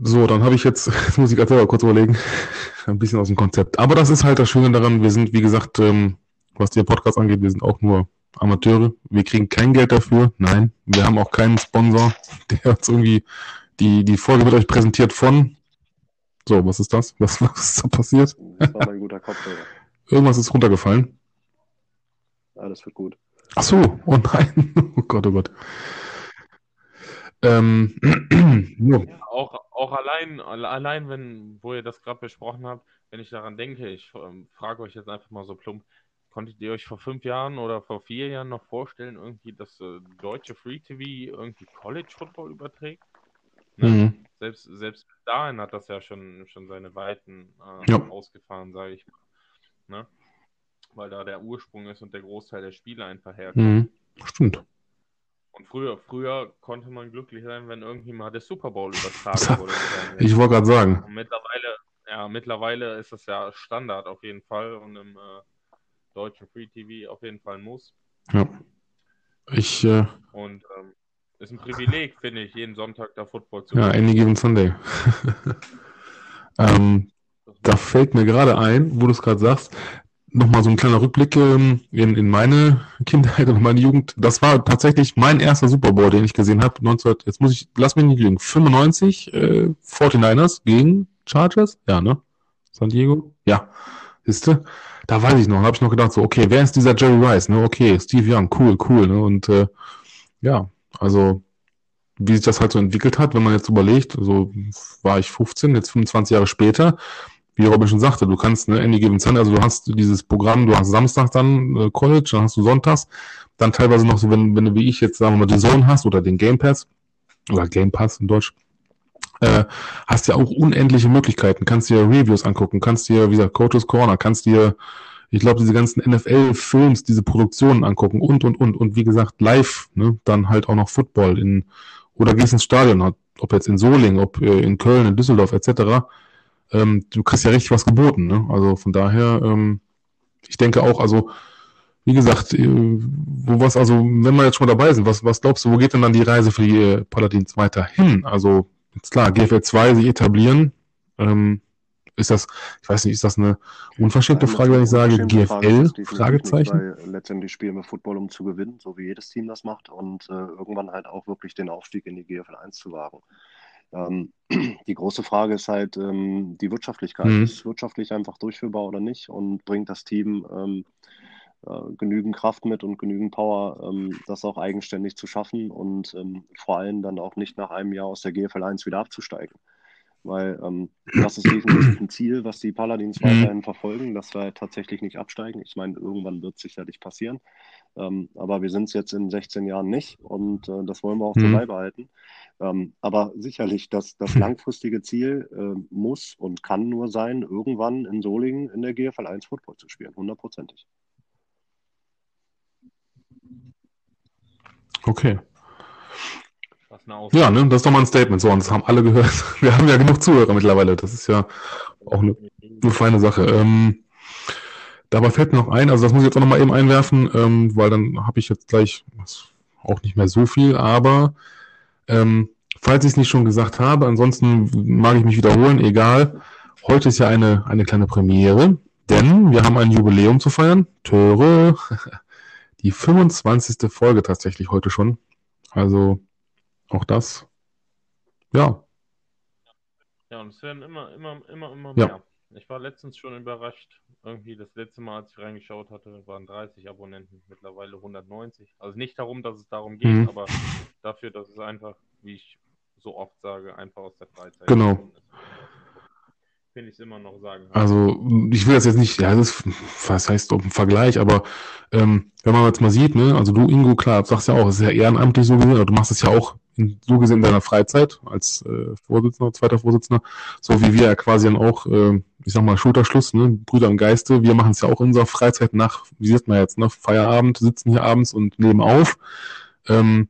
so, dann habe ich jetzt, jetzt muss ich gerade selber kurz überlegen, ein bisschen aus dem Konzept. Aber das ist halt das Schöne daran, wir sind, wie gesagt, ähm, was den Podcast angeht, wir sind auch nur Amateure. Wir kriegen kein Geld dafür. Nein, wir haben auch keinen Sponsor, der uns irgendwie die, die Folge wird euch präsentiert von. So, was ist das? Was, was ist da passiert? Das war mein guter Kopfhörer. Irgendwas ist runtergefallen. Alles wird gut. Ach so, oh nein. Oh Gott, oh Gott. Ähm, ja, auch, auch allein, allein, wenn, wo ihr das gerade besprochen habt, wenn ich daran denke, ich ähm, frage euch jetzt einfach mal so plump, konntet ihr euch vor fünf Jahren oder vor vier Jahren noch vorstellen, irgendwie, dass äh, deutsche Free TV irgendwie College Football überträgt? Ne? Mhm. Selbst, selbst dahin hat das ja schon, schon seine Weiten äh, ja. ausgefahren, sage ich mal. Ne? Weil da der Ursprung ist und der Großteil der Spiele einfach herkommt. Mhm. Stimmt. Und früher, früher konnte man glücklich sein, wenn irgendwie mal der Super Bowl übertragen wurde. ich wollte gerade sagen. Und mittlerweile, ja, mittlerweile ist das ja Standard auf jeden Fall und im äh, deutschen Free TV auf jeden Fall Muss. Ja. Ich. Äh... Und ähm, ist ein Privileg, finde ich, jeden Sonntag da Football zu Ja, any given Sunday. ähm, da fällt mir gerade ein, wo du es gerade sagst, nochmal so ein kleiner Rückblick ähm, in, in meine Kindheit und meine Jugend. Das war tatsächlich mein erster Super Bowl, den ich gesehen habe. 19, jetzt muss ich, lass mich nicht lügen, 95 äh, 49ers gegen Chargers? Ja, ne? San Diego? Ja. Siehste? Da weiß ich noch, habe ich noch gedacht, so, okay, wer ist dieser Jerry Rice? Ne? Okay, Steve Young, cool, cool. Ne? Und äh, ja, also wie sich das halt so entwickelt hat, wenn man jetzt überlegt, so war ich 15, jetzt 25 Jahre später, wie Robin schon sagte, du kannst eine Any Given Sunday, also du hast dieses Programm, du hast Samstag dann äh, College, dann hast du Sonntags, dann teilweise noch so, wenn, wenn du wie ich jetzt sagen wir mal die Zone hast oder den Game Pass oder Game Pass in Deutsch, äh, hast ja auch unendliche Möglichkeiten, kannst dir Reviews angucken, kannst dir, wie gesagt, Coaches Corner, kannst dir, ich glaube, diese ganzen NFL-Films, diese Produktionen angucken und, und, und, und wie gesagt, live, ne, dann halt auch noch Football in, oder gehst ins Stadion, ob jetzt in Solingen, ob äh, in Köln, in Düsseldorf etc., ähm, du kriegst ja richtig was geboten. Ne? Also von daher, ähm, ich denke auch, also wie gesagt, äh, wo was, also wenn wir jetzt schon mal dabei sind, was, was glaubst du, wo geht denn dann die Reise für die äh, Paladins weiter hin? Also jetzt klar, GFL 2 sich etablieren, ähm, ist das, ich weiß nicht, ist das eine unverschämte ja, Frage, wenn ich sage GFL? Fragezeichen. Letztendlich spielen wir Football, um zu gewinnen, so wie jedes Team das macht und äh, irgendwann halt auch wirklich den Aufstieg in die GFL 1 zu wagen. Ähm, die große Frage ist halt ähm, die Wirtschaftlichkeit. Mhm. Ist wirtschaftlich einfach durchführbar oder nicht und bringt das Team ähm, äh, genügend Kraft mit und genügend Power, ähm, das auch eigenständig zu schaffen und ähm, vor allem dann auch nicht nach einem Jahr aus der GFL 1 wieder abzusteigen. Weil ähm, das ist definitiv ein Ziel, was die Paladins mhm. weiterhin verfolgen, dass wir tatsächlich nicht absteigen. Ich meine, irgendwann wird es sicherlich passieren. Ähm, aber wir sind es jetzt in 16 Jahren nicht und äh, das wollen wir auch mhm. so beibehalten. Ähm, aber sicherlich, das, das langfristige Ziel äh, muss und kann nur sein, irgendwann in Solingen in der GFL 1 Football zu spielen, hundertprozentig. Okay. Ja, ne, das ist doch mal ein Statement. So, und das haben alle gehört. Wir haben ja genug Zuhörer mittlerweile. Das ist ja auch eine, eine feine Sache. Ähm, Dabei fällt mir noch ein, also das muss ich jetzt auch nochmal eben einwerfen, ähm, weil dann habe ich jetzt gleich auch nicht mehr so viel, aber ähm, falls ich es nicht schon gesagt habe, ansonsten mag ich mich wiederholen, egal. Heute ist ja eine, eine kleine Premiere, denn wir haben ein Jubiläum zu feiern. Töre, die 25. Folge tatsächlich heute schon. Also auch das, ja. Ja, und es werden immer, immer, immer, immer mehr. Ja. Ich war letztens schon überrascht. Irgendwie das letzte Mal, als ich reingeschaut hatte, waren 30 Abonnenten, mittlerweile 190. Also nicht darum, dass es darum geht, mhm. aber dafür, dass es einfach, wie ich so oft sage, einfach aus der Freizeit genau. Finde ich es immer noch sagen. Also ich will das jetzt nicht, ja, das ist, was heißt ob ein Vergleich, aber ähm, wenn man jetzt mal sieht, ne, also du Ingo, klar, sagst ja auch, es ist ja ehrenamtlich so gesehen, aber du machst es ja auch so gesehen in deiner Freizeit als äh, Vorsitzender, zweiter Vorsitzender, so wie wir ja quasi dann auch, äh, ich sag mal, Schulterschluss, ne, Brüder im Geiste, wir machen es ja auch in unserer Freizeit nach, wie sieht man jetzt, ne, Feierabend, sitzen hier abends und nehmen auf. Ähm,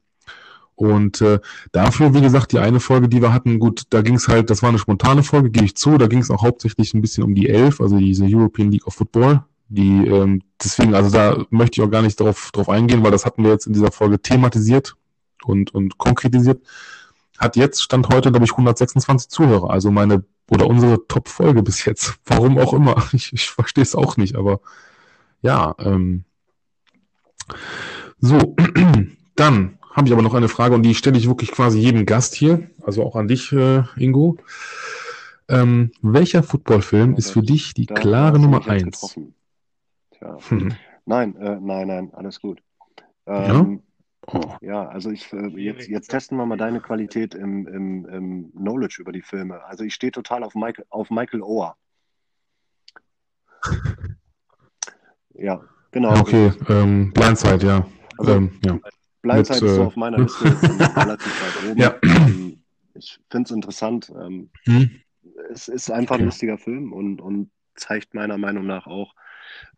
und äh, dafür, wie gesagt, die eine Folge, die wir hatten, gut, da ging es halt, das war eine spontane Folge, gebe ich zu, da ging es auch hauptsächlich ein bisschen um die Elf, also diese European League of Football. Die, ähm, deswegen, also da möchte ich auch gar nicht drauf, drauf eingehen, weil das hatten wir jetzt in dieser Folge thematisiert und, und konkretisiert, hat jetzt, Stand heute, glaube ich, 126 Zuhörer. Also meine, oder unsere Top-Folge bis jetzt. Warum auch immer. Ich, ich verstehe es auch nicht, aber ja, ähm, So, dann habe ich aber noch eine Frage und die stelle ich wirklich quasi jedem Gast hier, also auch an dich, äh, Ingo. Ähm, welcher Footballfilm ist für dich die klare Nummer eins? Hm. Nein, äh, nein, nein, alles gut. Ähm, ja? Oh. ja, also ich äh, jetzt, jetzt testen wir mal deine Qualität im, im, im Knowledge über die Filme. Also ich stehe total auf Michael, auf Michael Oher. ja, genau. Okay, ähm, Blindside, ja. Also, ähm, ja. Blindside Mit, ist so äh, auf meiner Liste relativ weit oben. Ja. Ähm, ich finde es interessant. Ähm, hm. Es ist einfach ein lustiger Film und, und zeigt meiner Meinung nach auch,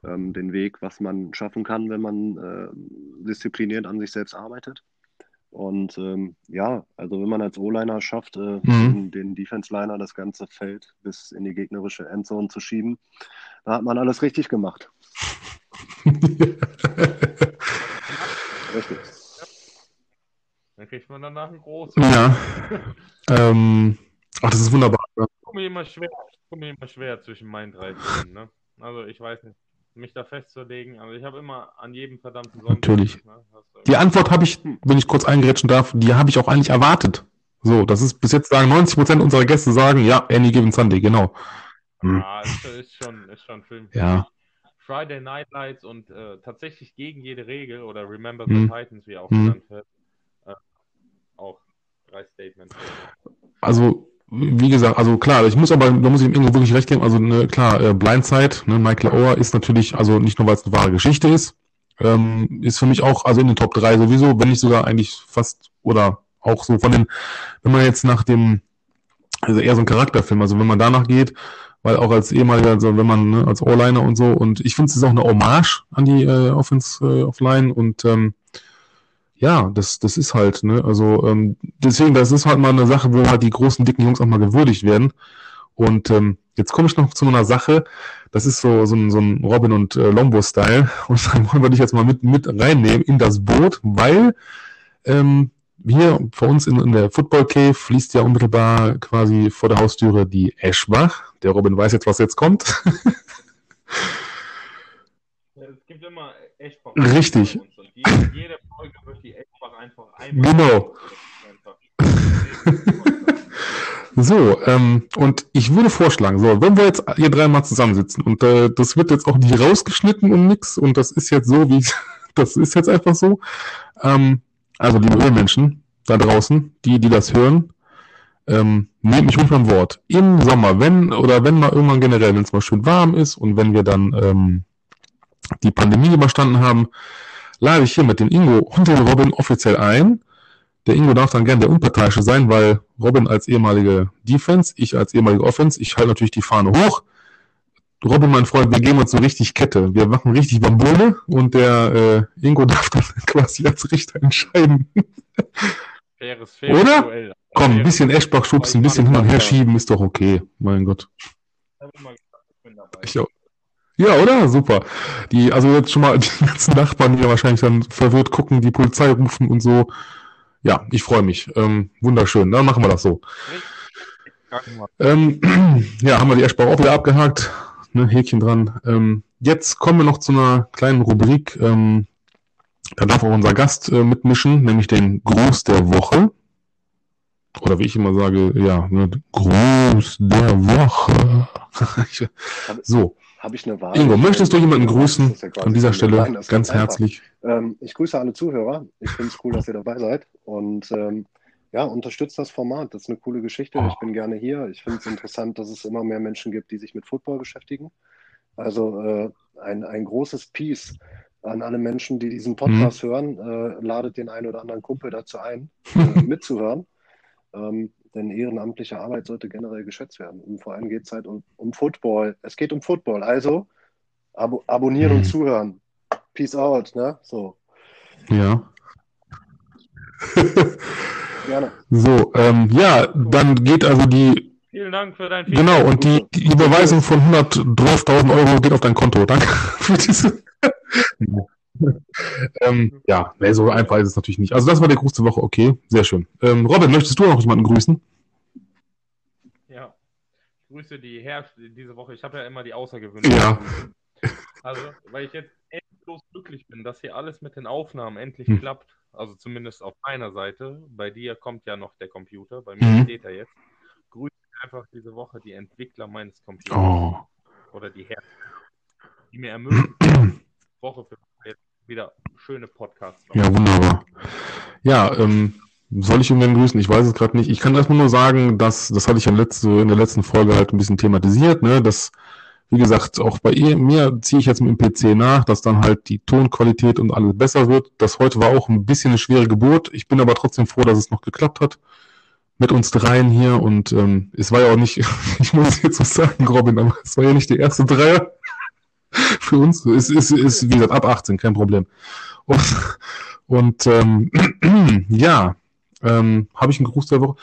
ähm, den Weg, was man schaffen kann, wenn man äh, diszipliniert an sich selbst arbeitet. Und ähm, ja, also wenn man als O-Liner schafft, äh, mhm. den, Defense-Liner das ganze Feld bis in die gegnerische Endzone zu schieben, da hat man alles richtig gemacht. richtig. Dann kriegt man danach einen großen. Ja. ähm, ach, das ist wunderbar. Ich komme mir immer schwer, mir immer schwer zwischen meinen drei Filmen, ne? Also ich weiß nicht mich da festzulegen. Also ich habe immer an jedem verdammten Sonntag. Natürlich. Ne, die Antwort habe ich, wenn ich kurz eingerätschen darf, die habe ich auch eigentlich erwartet. So, das ist bis jetzt sagen 90 Prozent unserer Gäste sagen, ja, Any Given Sunday, genau. Hm. Ja, ist, ist, schon, ist schon Film. Ja. Friday Night Lights und äh, tatsächlich gegen jede Regel oder Remember the hm. Titans, wie auch hm. genannt wird, äh, auch drei Statements. Also wie gesagt, also klar, ich muss aber, da muss ich ihm irgendwo wirklich recht geben, also ne, klar, äh, Blindside, ne, Michael Ower ist natürlich, also nicht nur, weil es eine wahre Geschichte ist, ähm, ist für mich auch, also in den Top 3 sowieso, wenn nicht sogar eigentlich fast, oder auch so von den, wenn man jetzt nach dem, also eher so ein Charakterfilm, also wenn man danach geht, weil auch als ehemaliger, also wenn man ne, als O-Liner und so, und ich finde es ist auch eine Hommage an die äh, Offense äh, Offline und ähm, ja, das, das ist halt, ne, also ähm, deswegen, das ist halt mal eine Sache, wo halt die großen, dicken Jungs auch mal gewürdigt werden. Und ähm, jetzt komme ich noch zu einer Sache, das ist so, so ein, so ein Robin und äh, Lombo-Style. Und dann wollen wir dich jetzt mal mit, mit reinnehmen in das Boot, weil ähm, hier vor uns in, in der Football Cave fließt ja unmittelbar quasi vor der Haustüre die Eschbach. Der Robin weiß jetzt, was jetzt kommt. gibt immer Eschbach. Richtig. jede Folge wird die Eschbach einfach einmal. Genau. So, ähm, und ich würde vorschlagen, so, wenn wir jetzt hier dreimal zusammensitzen und äh, das wird jetzt auch nicht rausgeschnitten und nix und das ist jetzt so, wie das ist jetzt einfach so. Ähm, also liebe Ölmenschen da draußen, die, die das hören, ähm, nehmt mich ruhig beim Wort. Im Sommer, wenn oder wenn mal irgendwann generell, wenn es mal schön warm ist und wenn wir dann ähm, die Pandemie überstanden haben, lade ich hier mit dem Ingo und dem Robin offiziell ein. Der Ingo darf dann gerne der Unparteiische sein, weil Robin als ehemalige Defense, ich als ehemalige Offense, ich halte natürlich die Fahne hoch. Robin, mein Freund, wir geben uns so richtig Kette. Wir machen richtig Bambole und der äh, Ingo darf dann quasi als Richter entscheiden. Faires, faires Oder? Duell. Komm, ein bisschen Eschbach schubsen, ein bisschen hin und her schieben, ist doch okay. Mein Gott. Ich auch. Ja, oder? Super. Die, also jetzt schon mal die ganzen Nachbarn hier wahrscheinlich dann verwirrt gucken, die Polizei rufen und so. Ja, ich freue mich. Ähm, wunderschön. Dann machen wir das so. Ähm, ja, haben wir die Eschbach auch wieder abgehakt. Ne, Häkchen dran. Ähm, jetzt kommen wir noch zu einer kleinen Rubrik. Ähm, da darf auch unser Gast äh, mitmischen, nämlich den Gruß der Woche. Oder wie ich immer sage, ja, ne, Gruß der Woche. so. Habe ich eine Wahl? Ingo, möchtest du jemanden grüßen an dieser Stelle Nein, ganz herzlich? Ähm, ich grüße alle Zuhörer. Ich finde es cool, dass ihr dabei seid. Und ähm, ja, unterstützt das Format. Das ist eine coole Geschichte. Ich bin gerne hier. Ich finde es interessant, dass es immer mehr Menschen gibt, die sich mit Football beschäftigen. Also äh, ein, ein großes Peace an alle Menschen, die diesen Podcast mhm. hören. Äh, ladet den einen oder anderen Kumpel dazu ein, äh, mitzuhören. Ähm, denn ehrenamtliche Arbeit sollte generell geschätzt werden. Und vor allem geht es halt um, um Football. Es geht um Football. Also abo abonnieren mhm. und zuhören. Peace out, ne? So. Ja. Gerne. So, ähm, ja, dann geht also die. Vielen Dank für dein Feedback. Genau, und die, die Überweisung von 112.000 Euro geht auf dein Konto. Danke für diese. ähm, ja, nee, so einfach ist es natürlich nicht. Also das war der Gruß der Woche, okay, sehr schön. Ähm, Robin, möchtest du noch jemanden grüßen? Ja, ich grüße die Herr diese Woche. Ich habe ja immer die außergewöhnliche. Ja. Also, weil ich jetzt bloß glücklich bin, dass hier alles mit den Aufnahmen endlich hm. klappt. Also zumindest auf meiner Seite. Bei dir kommt ja noch der Computer, bei mir mhm. steht er jetzt. Grüße einfach diese Woche die Entwickler meines Computers. Oh. Oder die Herren, die mir ermöglichen, Woche für Woche wieder schöne Podcasts. Ja, wunderbar. Ja, ähm, soll ich irgendwen grüßen? Ich weiß es gerade nicht. Ich kann erstmal nur sagen, dass, das hatte ich ja letzte, in der letzten Folge halt ein bisschen thematisiert, ne, dass wie gesagt, auch bei ihr, mir ziehe ich jetzt mit dem PC nach, dass dann halt die Tonqualität und alles besser wird. Das heute war auch ein bisschen eine schwere Geburt. Ich bin aber trotzdem froh, dass es noch geklappt hat mit uns dreien hier und ähm, es war ja auch nicht, ich muss jetzt was sagen, Robin, aber es war ja nicht der erste Dreier für uns. Es ist, ist, wie gesagt, ab 18, kein Problem. Und, und ähm, ja, ähm, habe ich einen Gruß der Woche?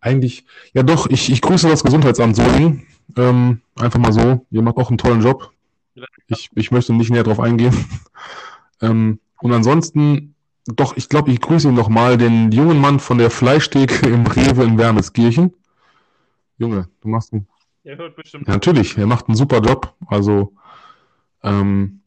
Eigentlich, ja doch, ich, ich grüße das Gesundheitsamt Solingen ähm, einfach mal so. Ihr macht auch einen tollen Job. Ich, ich möchte nicht näher drauf eingehen. ähm, und ansonsten, doch, ich glaube, ich grüße ihn noch mal, den jungen Mann von der Fleischtheke im Rewe in Wermelskirchen. Junge, du machst einen. Er hört bestimmt. Ja, natürlich, er macht einen super Job. Also, ähm,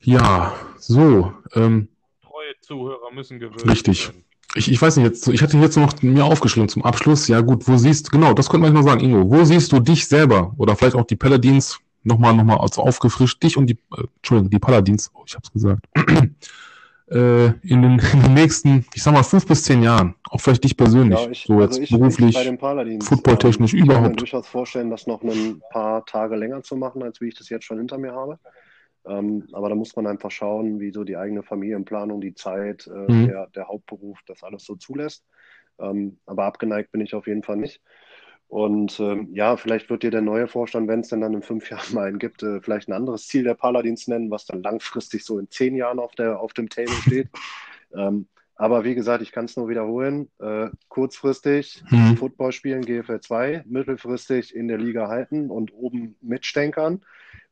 ja, so. Ähm, Treue Zuhörer müssen gewöhnt Richtig. Werden. Ich, ich weiß nicht, jetzt, ich hatte jetzt noch mir aufgeschrieben zum Abschluss. Ja gut, wo siehst du, genau, das könnte man mal sagen, Ingo, wo siehst du dich selber oder vielleicht auch die Paladins nochmal, nochmal also aufgefrischt, dich und die, äh, Entschuldigung, die Paladins, oh, ich hab's gesagt, äh, in, den, in den nächsten, ich sag mal, fünf bis zehn Jahren, auch vielleicht dich persönlich, ja, ich, so also jetzt ich, beruflich, footballtechnisch ähm, überhaupt. Ich kann mir durchaus vorstellen, das noch ein paar Tage länger zu machen, als wie ich das jetzt schon hinter mir habe. Ähm, aber da muss man einfach schauen, wie so die eigene Familienplanung, die Zeit, äh, mhm. der, der, Hauptberuf das alles so zulässt. Ähm, aber abgeneigt bin ich auf jeden Fall nicht. Und ähm, ja, vielleicht wird dir der neue Vorstand, wenn es denn dann in fünf Jahren mal einen gibt, äh, vielleicht ein anderes Ziel der Paladins nennen, was dann langfristig so in zehn Jahren auf, der, auf dem Table steht. ähm, aber wie gesagt, ich kann es nur wiederholen. Äh, kurzfristig mhm. Football spielen, GFL 2, mittelfristig in der Liga halten und oben mitstänkern.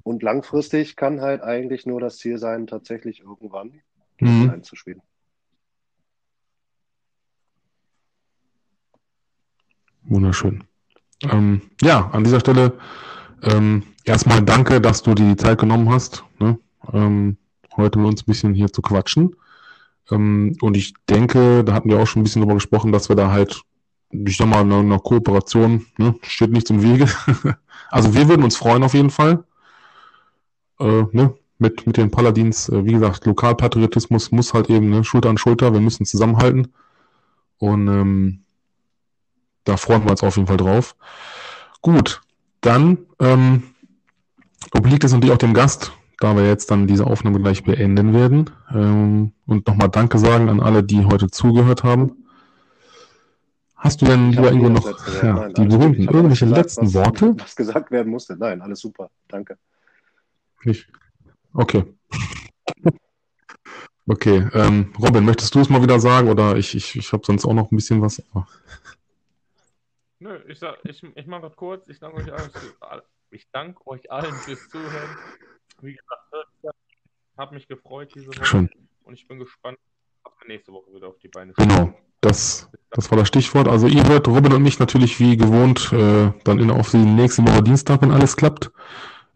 Und langfristig kann halt eigentlich nur das Ziel sein, tatsächlich irgendwann mhm. einzuspielen. Wunderschön. Ähm, ja, an dieser Stelle ähm, erstmal danke, dass du dir die Zeit genommen hast, ne? ähm, heute mit uns ein bisschen hier zu quatschen. Ähm, und ich denke, da hatten wir auch schon ein bisschen drüber gesprochen, dass wir da halt, ich sag mal, eine, eine Kooperation, ne? steht nichts im Wege. also wir würden uns freuen auf jeden Fall äh, ne, mit, mit den Paladins, äh, wie gesagt, Lokalpatriotismus muss halt eben ne, Schulter an Schulter, wir müssen zusammenhalten. Und ähm, da freuen wir uns auf jeden Fall drauf. Gut, dann ähm, obliegt es natürlich auch dem Gast, da wir jetzt dann diese Aufnahme gleich beenden werden. Ähm, und nochmal Danke sagen an alle, die heute zugehört haben. Hast du denn, lieber Ingo, noch ja, nein, die berühmten, irgendwelche gesagt, letzten was, Worte? Was gesagt werden musste. Nein, alles super. Danke. Nicht. Okay. Okay, ähm, Robin, möchtest du es mal wieder sagen oder ich, ich, ich habe sonst auch noch ein bisschen was. Nö, ich, sag, ich, ich mache das kurz. Ich danke euch allen, ich danke euch allen fürs Zuhören. Wie gesagt, habe mich gefreut diese Woche Schön. und ich bin gespannt, ob wir nächste Woche wieder auf die Beine stehen. Genau, das, das war das Stichwort. Also ihr hört Robin und mich natürlich wie gewohnt äh, dann in, auf die nächste Woche Dienstag, wenn alles klappt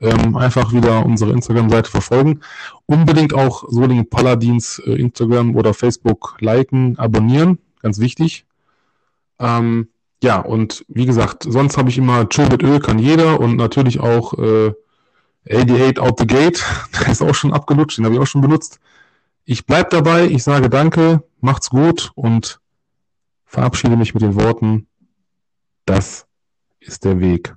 ähm, einfach wieder unsere Instagram-Seite verfolgen. Unbedingt auch Solingen Paladins äh, Instagram oder Facebook liken, abonnieren, ganz wichtig. Ähm, ja, und wie gesagt, sonst habe ich immer Chill mit Öl kann jeder und natürlich auch äh, 88 Out the Gate, der ist auch schon abgelutscht, den habe ich auch schon benutzt. Ich bleib dabei, ich sage danke, macht's gut und verabschiede mich mit den Worten, das ist der Weg.